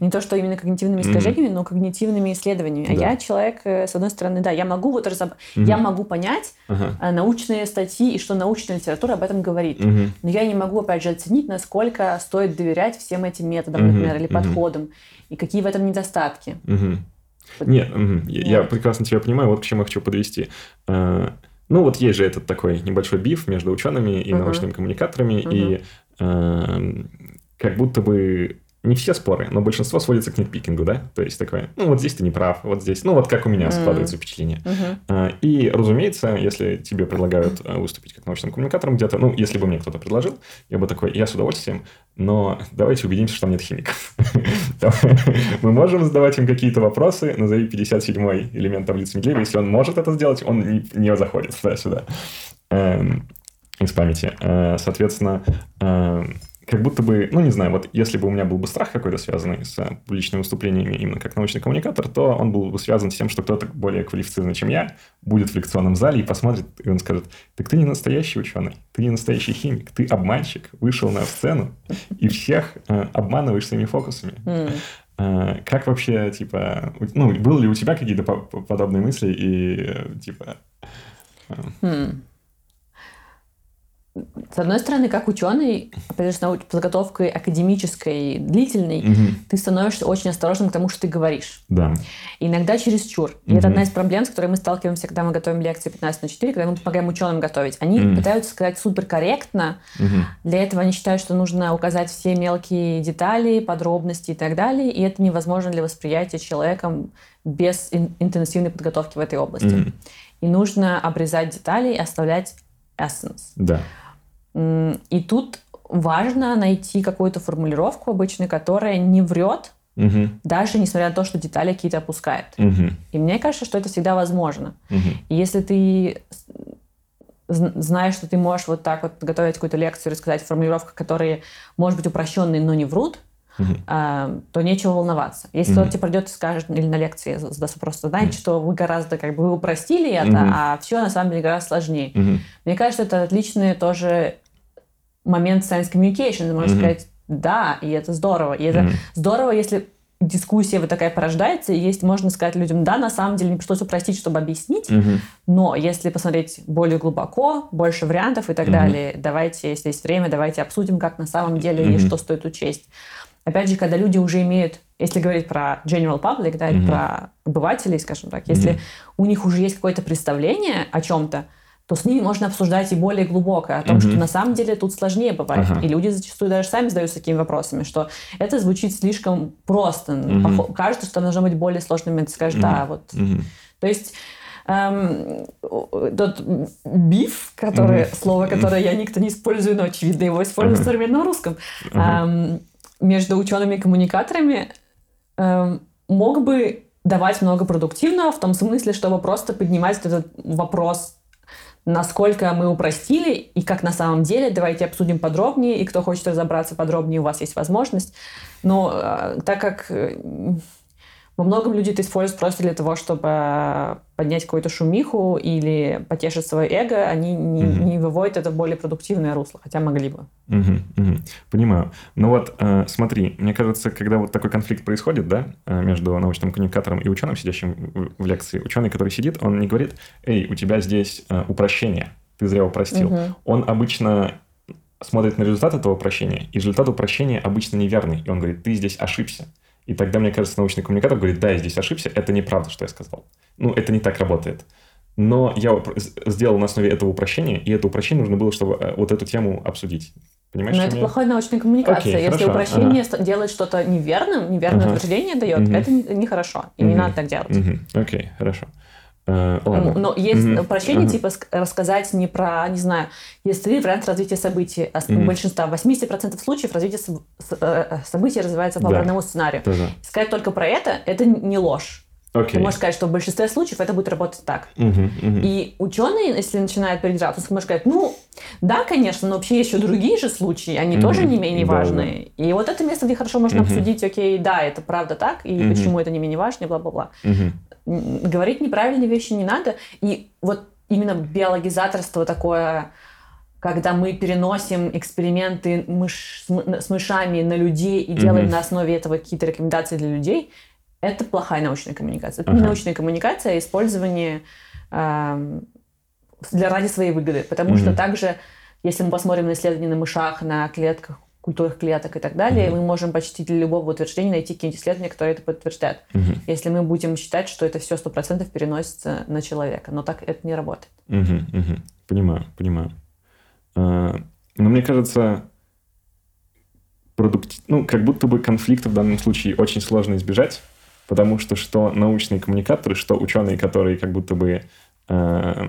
Не то, что именно когнитивными искажениями, mm но когнитивными исследованиями. А да. я человек, э, с одной стороны, да, я могу вот разоб... mm я могу понять uh научные статьи и что научная литература об этом говорит. mm Но я не могу, опять же, оценить, насколько стоит доверять всем этим методам, mm например, или mm подходам, и какие в этом недостатки. mm Нет, mm я, я прекрасно тебя понимаю, вот к чему я хочу подвести. Ну, вот есть же этот такой небольшой биф между учеными и uh-huh. научными коммуникаторами, uh-huh. и э, как будто бы не все споры, но большинство сводится к нитпикингу, да? То есть такое, ну вот здесь ты не прав, вот здесь, ну вот как у меня mm. складывается впечатление. Uh-huh. И, разумеется, если тебе предлагают э, выступить как научным коммуникатором где-то, ну, если бы мне кто-то предложил, я бы такой, я с удовольствием, но давайте убедимся, что там нет химиков. (laughs) Мы можем задавать им какие-то вопросы, назови 57-й элемент таблицы Менделеева, если он может это сделать, он не заходит туда-сюда эм, из памяти. Э, соответственно, эм, как будто бы, ну, не знаю, вот если бы у меня был бы страх какой-то связанный с э, публичными выступлениями именно как научный коммуникатор, то он был бы связан с тем, что кто-то более квалифицированный, чем я, будет в лекционном зале и посмотрит, и он скажет, так ты не настоящий ученый, ты не настоящий химик, ты обманщик, вышел на сцену и всех э, обманываешь своими фокусами. Mm. Э, как вообще, типа, ну, были ли у тебя какие-то подобные мысли и, э, типа... Э, mm с одной стороны, как ученый, опять же, подготовкой академической, длительной, угу. ты становишься очень осторожным к тому, что ты говоришь. Да. иногда чересчур. И угу. это одна из проблем, с которой мы сталкиваемся, когда мы готовим лекции 15 на 4, когда мы помогаем ученым готовить. Они угу. пытаются сказать суперкорректно. Угу. Для этого они считают, что нужно указать все мелкие детали, подробности и так далее. И это невозможно для восприятия человеком без интенсивной подготовки в этой области. Угу. И нужно обрезать детали и оставлять essence. Да. И тут важно найти какую-то формулировку обычно, которая не врет, угу. даже несмотря на то, что детали какие-то опускает. Угу. И мне кажется, что это всегда возможно. Угу. И если ты знаешь, что ты можешь вот так вот готовить какую-то лекцию, рассказать формулировках, которые, может быть, упрощенные, но не врут, uh то нечего волноваться. Если кто-то тебе придет и скажет, или на лекции вопрос, знаете, что вы гораздо как бы вы упростили это, а все на самом деле гораздо сложнее. Мне кажется, это отличный тоже момент science communication. Можно uh сказать, да, и это здорово. И это здорово, если дискуссия вот такая порождается, и есть, можно сказать людям, да, на самом деле не пришлось упростить, чтобы объяснить, угу. но если посмотреть более глубоко, больше вариантов и так угу. далее, давайте, если есть время, давайте обсудим, как на самом деле угу. и что стоит учесть. Опять же, когда люди уже имеют, если говорить про general public, да, mm-hmm. или про обывателей, скажем так, если mm-hmm. у них уже есть какое-то представление о чем-то, то с ними можно обсуждать и более глубоко о том, mm-hmm. что на самом деле тут сложнее бывает. Uh-huh. И люди зачастую даже сами задаются такими вопросами, что это звучит слишком просто. Mm-hmm. Кажется, что должно быть более сложным, и ты скажешь, mm-hmm. да, вот. Mm-hmm. То есть эм, тот биф, который, mm-hmm. слово, которое я никто не использую, но очевидно его использую uh-huh. в современном русском, эм, между учеными и коммуникаторами эм, мог бы давать много продуктивного в том смысле, чтобы просто поднимать этот вопрос насколько мы упростили и как на самом деле. Давайте обсудим подробнее, и кто хочет разобраться подробнее, у вас есть возможность. Но э, так как э, во многом люди это используют просто для того, чтобы поднять какую-то шумиху или потешить свое эго, они не, угу. не выводят это в более продуктивное русло, хотя могли бы. Угу, угу. Понимаю. Ну вот, э, смотри, мне кажется, когда вот такой конфликт происходит, да, э, между научным коммуникатором и ученым, сидящим в, лекции, ученый, который сидит, он не говорит, эй, у тебя здесь э, упрощение, ты зря упростил. Угу. Он обычно смотрит на результат этого упрощения, и результат упрощения обычно неверный, и он говорит, ты здесь ошибся. И тогда, мне кажется, научный коммуникатор говорит, да, я здесь ошибся, это неправда, что я сказал. Ну, это не так работает. Но я сделал на основе этого упрощения, и это упрощение нужно было, чтобы э, вот эту тему обсудить. Понимаешь, Но это я... плохая научная коммуникация. Okay, Если хорошо. упрощение ага. делает что-то неверным, неверное ага. утверждение дает, угу. это нехорошо. И угу. не надо так делать. Окей, угу. okay, хорошо. Э, ладно. Но есть mm-hmm. упрощение, uh-huh. типа рассказать не про, не знаю, есть три варианта развития событий. А mm-hmm. большинства, 80% случаев развитие э, событий развивается по да. одному сценарию. Да-да. Сказать только про это, это не ложь. Okay. Ты можешь сказать, что в большинстве случаев это будет работать так. Uh-huh, uh-huh. И ученые, если начинают передираться, он может сказать, ну, да, конечно, но вообще есть еще другие же случаи, они uh-huh. тоже не менее да, важные. Да. И вот это место, где хорошо можно uh-huh. обсудить, окей, да, это правда так, и uh-huh. почему это не менее важно, бла-бла-бла. Uh-huh говорить неправильные вещи не надо. И вот именно биологизаторство такое, когда мы переносим эксперименты мыш, с мышами на людей и делаем mm-hmm. на основе этого какие-то рекомендации для людей, это плохая научная коммуникация. Это uh-huh. не научная коммуникация, а использование э, для ради своей выгоды. Потому mm-hmm. что также, если мы посмотрим на исследования на мышах, на клетках культурных клеток и так далее, mm-hmm. мы можем почти для любого утверждения найти какие-нибудь исследования, которые это подтверждают. Mm-hmm. Если мы будем считать, что это все сто процентов переносится на человека. Но так это не работает. Mm-hmm. Mm-hmm. Понимаю, понимаю. А, но мне кажется, продукти... ну, как будто бы конфликта в данном случае очень сложно избежать, потому что что научные коммуникаторы, что ученые, которые как будто бы э,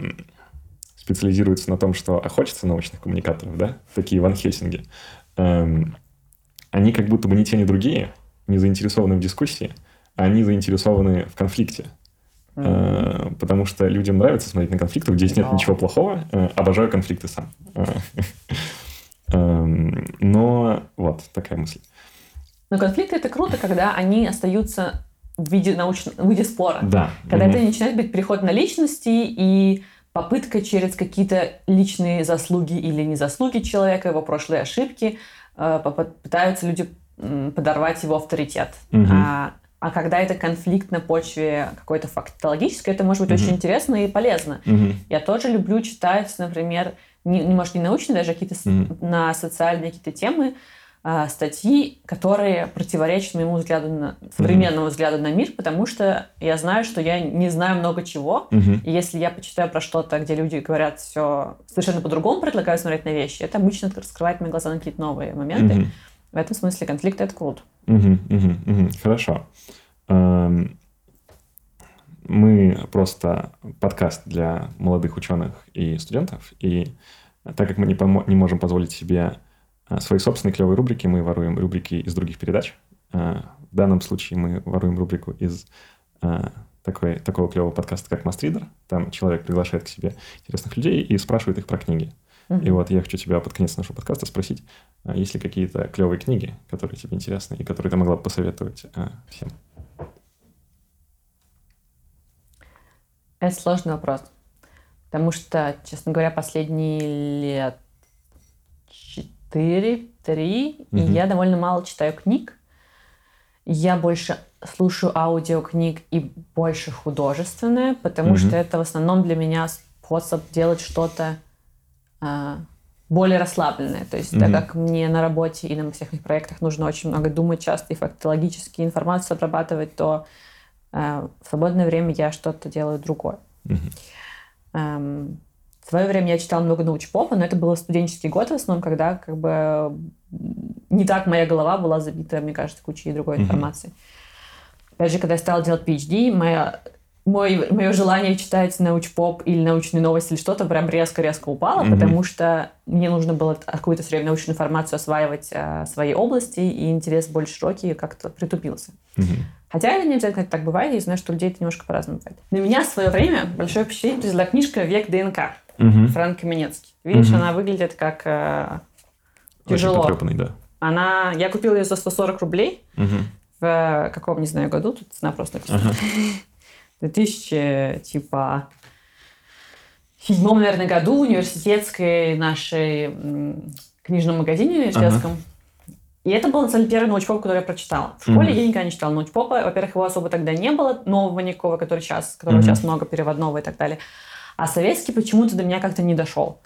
специализируются на том, что охотятся научных коммуникаторов, да, такие Ван Хельсинги, эм, они как будто бы ни те, ни другие не заинтересованы в дискуссии, а они заинтересованы в конфликте. Mm-hmm. Э, потому что людям нравится смотреть на конфликты, где здесь нет ничего плохого. Э, обожаю конфликты сам. Э, (laughs) эм, но вот такая мысль. Но конфликты это круто, когда они остаются в виде научного, в виде спора. Да. Когда mm-hmm. это начинает быть переход на личности и попытка через какие-то личные заслуги или незаслуги человека, его прошлые ошибки, э, пытаются люди подорвать его авторитет. Угу. А, а когда это конфликт на почве какой-то фактологической, это может быть угу. очень интересно и полезно. Угу. Я тоже люблю читать, например, не, может, не научные, даже какие-то угу. на социальные какие-то темы, а, статьи, которые противоречат моему взгляду на современному mm-hmm. взгляду на мир, потому что я знаю, что я не знаю много чего. Mm-hmm. И если я почитаю про что-то, где люди говорят все совершенно по-другому, предлагают смотреть на вещи, это обычно раскрывает мои глаза на какие-то новые моменты. Mm-hmm. В этом смысле конфликт это круто. Mm-hmm. Mm-hmm. Mm-hmm. Хорошо. Um мы просто подкаст для молодых ученых и студентов, и так как мы не, помо- не можем позволить себе а, свои собственные клевые рубрики мы воруем рубрики из других передач. А, в данном случае мы воруем рубрику из а, такой, такого клевого подкаста, как Мастридер. Там человек приглашает к себе интересных людей и спрашивает их про книги. И вот я хочу тебя под конец нашего подкаста спросить, есть ли какие-то клевые книги, которые тебе интересны и которые ты могла бы посоветовать всем? Это сложный вопрос. Потому что, честно говоря, последние лет 4, 3, угу. и я довольно мало читаю книг. Я больше слушаю аудиокниг и больше художественное, потому угу. что это в основном для меня способ делать что-то э, более расслабленное. То есть, угу. так как мне на работе и на всех моих проектах нужно очень много думать, часто и фактологически информацию обрабатывать, то э, в свободное время я что-то делаю другое. Угу. Эм, в свое время я читала много научпопа, но это было студенческий год в основном, когда как бы не так моя голова была забита, мне кажется, кучей другой информации. Mm-hmm. Опять же, когда я стала делать PhD, моя мой, мое желание читать научпоп или научные новости или что-то прям резко-резко упало, mm-hmm. потому что мне нужно было какую-то все время научную информацию осваивать о своей области, и интерес больше широкий как-то притупился. Mm-hmm. Хотя это не обязательно так бывает, я знаю, что у людей это немножко по-разному бывает. На меня в свое время большое впечатление произвела книжка «Век ДНК» mm-hmm. Франк Каменецкий. Видишь, mm-hmm. она выглядит как э, тяжело. Очень да. Она, я купила ее за 140 рублей mm-hmm. в каком, не знаю, году, тут цена просто написана. Uh-huh. (laughs) 2000, типа, седьмом, наверное, году в университетской нашей книжном магазине университетском. Ага. И это был, на самом деле, первый научпоп, который я прочитала. В школе mm-hmm. я никогда не читала научпопа. Во-первых, его особо тогда не было, нового никакого, который сейчас, которого mm-hmm. сейчас много, переводного и так далее. А советский почему-то до меня как-то не дошел.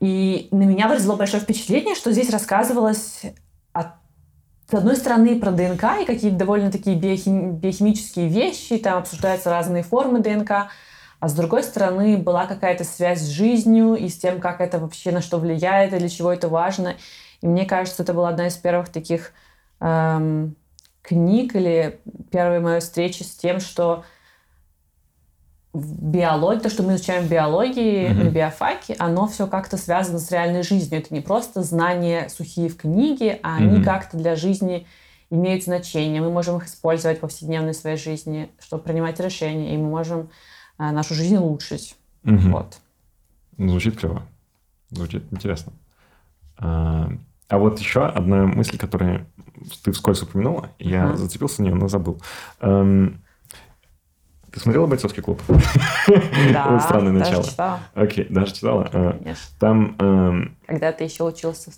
И на меня произвело большое впечатление, что здесь рассказывалось о с одной стороны, про ДНК и какие-то довольно такие биохим... биохимические вещи, там обсуждаются разные формы ДНК, а с другой стороны, была какая-то связь с жизнью и с тем, как это вообще на что влияет и для чего это важно. И мне кажется, это была одна из первых таких эм, книг или первая моя встреча с тем, что биология, то, что мы изучаем в биологии, mm-hmm. на биофаке, оно все как-то связано с реальной жизнью. Это не просто знания сухие в книге, а mm-hmm. они как-то для жизни имеют значение. Мы можем их использовать в повседневной своей жизни, чтобы принимать решения, и мы можем а, нашу жизнь улучшить. Mm-hmm. Вот. Звучит клево. Звучит интересно. А, а вот еще одна мысль, которую ты вскользь упомянула, я uh-huh. зацепился на нее, но забыл. Эм, ты смотрела «Бойцовский клуб»? Да, (laughs) Странное начало. читала. Окей, даже читала? А, Конечно. Там... Эм, когда ты еще учился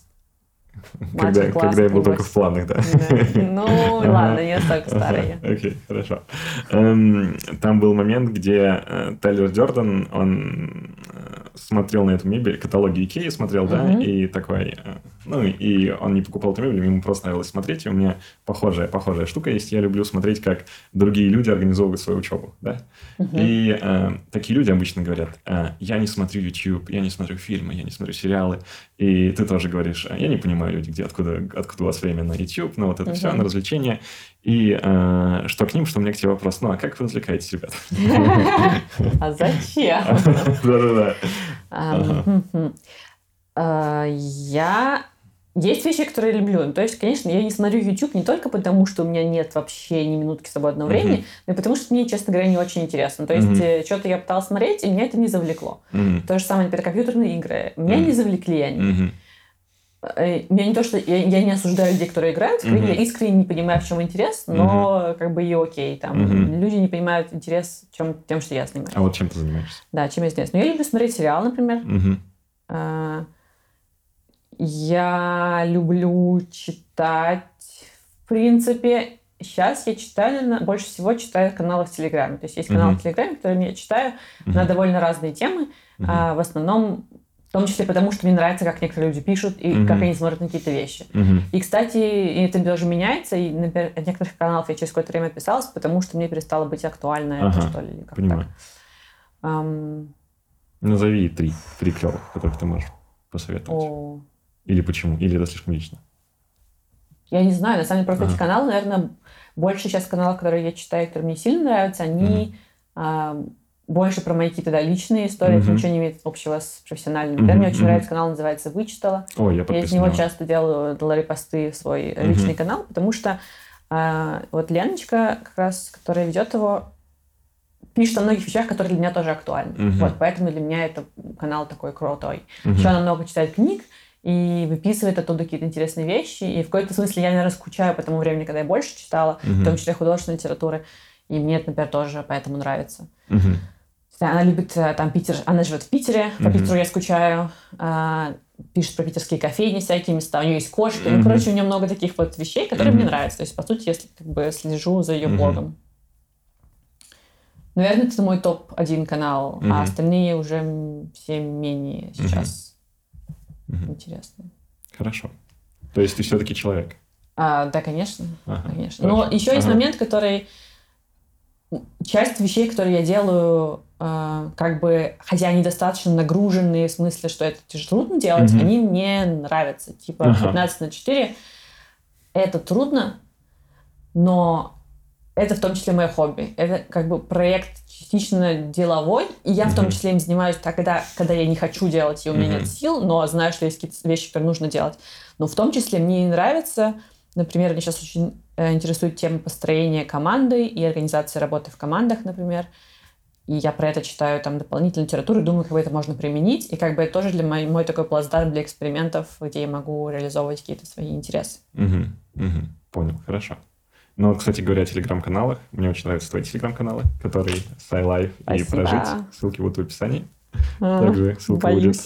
(laughs) когда, когда я был только в планах, да. Ну, (laughs) ладно, не настолько старый. Окей, хорошо. Эм, там был момент, где э, Тайлер Дёрден, он э, смотрел на эту мебель, каталоги Икеи смотрел, да, и такой, э, ну, и он не покупал эту мебель, ему просто нравилось смотреть, и у меня похожая, похожая штука есть, я люблю смотреть, как другие люди организовывают свою учебу, да, и э, такие люди обычно говорят, э, я не смотрю YouTube, я не смотрю фильмы, я не смотрю сериалы, и ты тоже говоришь, я не понимаю люди, где, откуда, откуда у вас время на YouTube, ну, вот это все, на развлечения, и э, что к ним, что меня к тебе вопрос, ну, а как вы развлекаетесь, ребят? (laughs) А зачем? (laughs) Да-да-да. А, я... Есть вещи, которые я люблю. То есть, конечно, я не смотрю YouTube не только потому, что у меня нет вообще ни минутки свободного времени, но и потому, что мне, честно говоря, не очень интересно. То есть, э, что-то я пыталась смотреть, и меня это не завлекло. То же самое, например, компьютерные игры. Меня не завлекли они. Э, я не то, что я, я не осуждаю людей, которые играют в mm-hmm. я искренне не понимаю, в чем интерес, но mm-hmm. как бы и окей. Там mm-hmm. люди не понимают интерес чем, тем, что я занимаюсь. А вот чем ты занимаешься? Да, чем я занимаюсь. Ну, я люблю смотреть сериалы, например. Mm-hmm. Я люблю читать, в принципе. Сейчас я читаю, больше всего читаю каналы в Телеграме. То есть есть канал mm-hmm. в Телеграме, который я читаю mm-hmm. на довольно разные темы. Mm-hmm. А, в основном в том числе потому, что мне нравится, как некоторые люди пишут и mm-hmm. как они смотрят на какие-то вещи. Mm-hmm. И, кстати, это тоже меняется. И, например, от некоторых каналов я через какое-то время отписалась, потому что мне перестало быть актуально ага, это, что ли. Как понимаю. Так. Um... Назови три, три клевых, которых ты можешь посоветовать. О... Или почему? Или это слишком лично? Я не знаю. На самом деле, просто ага. эти каналы, наверное, больше сейчас каналов, которые я читаю, которые мне сильно нравятся, они... Mm-hmm больше про мои какие-то да, личные истории, mm-hmm. это ничего не имеет общего с профессиональным. Mm-hmm. мне очень mm-hmm. нравится канал, называется «Вычитала». О, я, я из него часто делаю ларри-посты в свой mm-hmm. личный канал, потому что э, вот Леночка, как раз, которая ведет его, пишет о многих вещах, которые для меня тоже актуальны. Mm-hmm. Вот, поэтому для меня это канал такой крутой. Mm-hmm. Еще она много читает книг, и выписывает оттуда какие-то интересные вещи. И в какой-то смысле я, наверное, скучаю по тому времени, когда я больше читала, mm-hmm. в том числе художественной литературы. И мне это, например, тоже поэтому нравится. Mm-hmm. Она любит э, там Питер, она живет в Питере, по mm-hmm. Питеру я скучаю, а, пишет про питерские кофейни, всякие места, у нее есть кошки, mm-hmm. ну, короче, у нее много таких вот вещей, которые mm-hmm. мне нравятся, то есть, по сути, я как бы слежу за ее mm-hmm. блогом. Наверное, это мой топ-1 канал, mm-hmm. а остальные уже все менее сейчас mm-hmm. интересные. Хорошо. То есть ты все-таки человек? А, да, конечно. Ага, конечно. Но еще ага. есть момент, который часть вещей, которые я делаю, э, как бы, хотя они достаточно нагруженные, в смысле, что это трудно делать, mm-hmm. они мне нравятся. Типа uh-huh. 15 на 4 это трудно, но это в том числе мое хобби. Это как бы проект частично деловой, и я mm-hmm. в том числе им занимаюсь тогда, когда я не хочу делать, и у меня mm-hmm. нет сил, но знаю, что есть какие-то вещи, которые нужно делать. Но в том числе мне нравится, например, мне сейчас очень э, интересует тема построения команды и организации работы в командах, например. И я про это читаю там дополнительную литературу, думаю, как бы это можно применить. И как бы это тоже для мой, мой такой плацдарм для экспериментов, где я могу реализовывать какие-то свои интересы. Угу, угу. Понял, хорошо. Ну, кстати говоря, о телеграм-каналах. Мне очень нравятся твои телеграм-каналы, которые SciLife и Прожить. Ссылки будут в описании. А, Также ссылка боюсь. будет.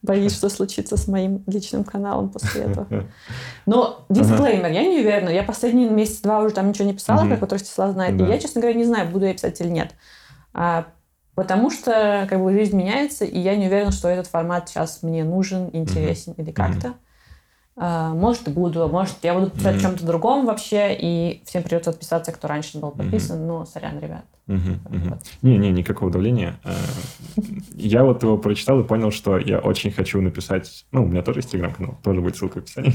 Боюсь, что случится с моим личным каналом после этого. (laughs) Но дисклеймер, я не уверена. Я последние месяц-два уже там ничего не писала, как вот Ростислав знает. И я, честно говоря, не знаю, буду я писать или нет. А, потому что как бы жизнь меняется, и я не уверена, что этот формат сейчас мне нужен, интересен или как-то. А, может, буду, может, я буду писать mm-hmm. чем-то другом вообще, и всем придется отписаться, кто раньше был подписан. Mm-hmm. Ну, сорян, ребят. Не-не, никакого давления. А, я вот его прочитал и понял, что я очень хочу написать... Ну, у меня тоже есть телеграм-канал, тоже будет ссылка в описании.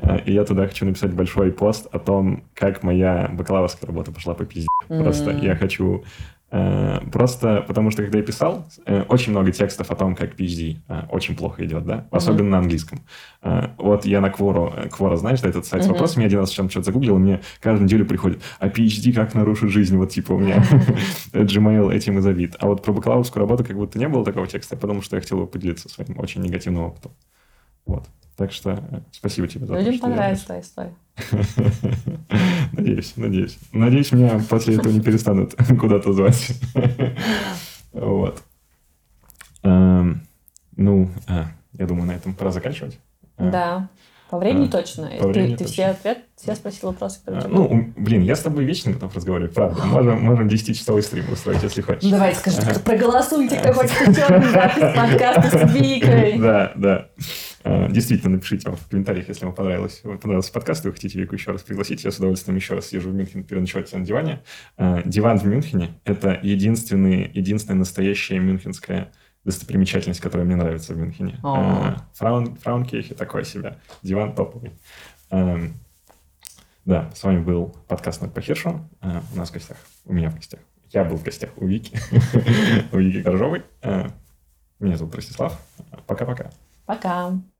А, и я туда хочу написать большой пост о том, как моя бакалаврская работа пошла по пизде. Просто я хочу Э, просто потому что, когда я писал, э, очень много текстов о том, как PhD э, очень плохо идет, да, особенно mm-hmm. на английском. Вот я на Квору, Квора, знаешь, да, этот сайт mm-hmm. с вопросами, я один раз что-то загуглил, и мне каждую неделю приходит, а PhD как нарушит жизнь, вот типа у меня (laughs) (laughs) Gmail этим и забит. А вот про бакалаврскую работу как будто не было такого текста, потому что я хотел его поделиться своим очень негативным опытом. Вот. Так что спасибо тебе за Людям то, что понравится твоя история. Надеюсь, надеюсь. Надеюсь, меня после этого не перестанут (laughs) куда-то звать. Вот. Эм, ну, а, я думаю, на этом пора заканчивать. А. Да. По времени а, точно. По времени ты, точно. все ответ, все спросил вопросы, которые а, Ну, блин, я с тобой вечно готов разговаривать, правда. Можем, можем 10-часовой стрим устроить, если хочешь. Давай, скажи, ага. проголосуйте, кто (laughs) хочет черный запись подкаста с Викой. Да, да. А, действительно, напишите вам в комментариях, если вам понравилось, вам понравился подкаст, и вы хотите Вику еще раз пригласить. Я с удовольствием еще раз езжу в Мюнхен переночевать на диване. А, диван в Мюнхене – это единственный, единственная настоящая мюнхенская достопримечательность, которая мне нравится в Мюнхене. А, Фраун, Фраункейхе такой себя. Диван топовый. Да, с вами был подкаст «Над по Хиршу». Э, у нас в гостях, у меня в гостях. Я был в гостях у Вики, (laughs) у Вики Коржовой. Э, меня зовут Ростислав. Пока-пока. Пока. -пока. Пока.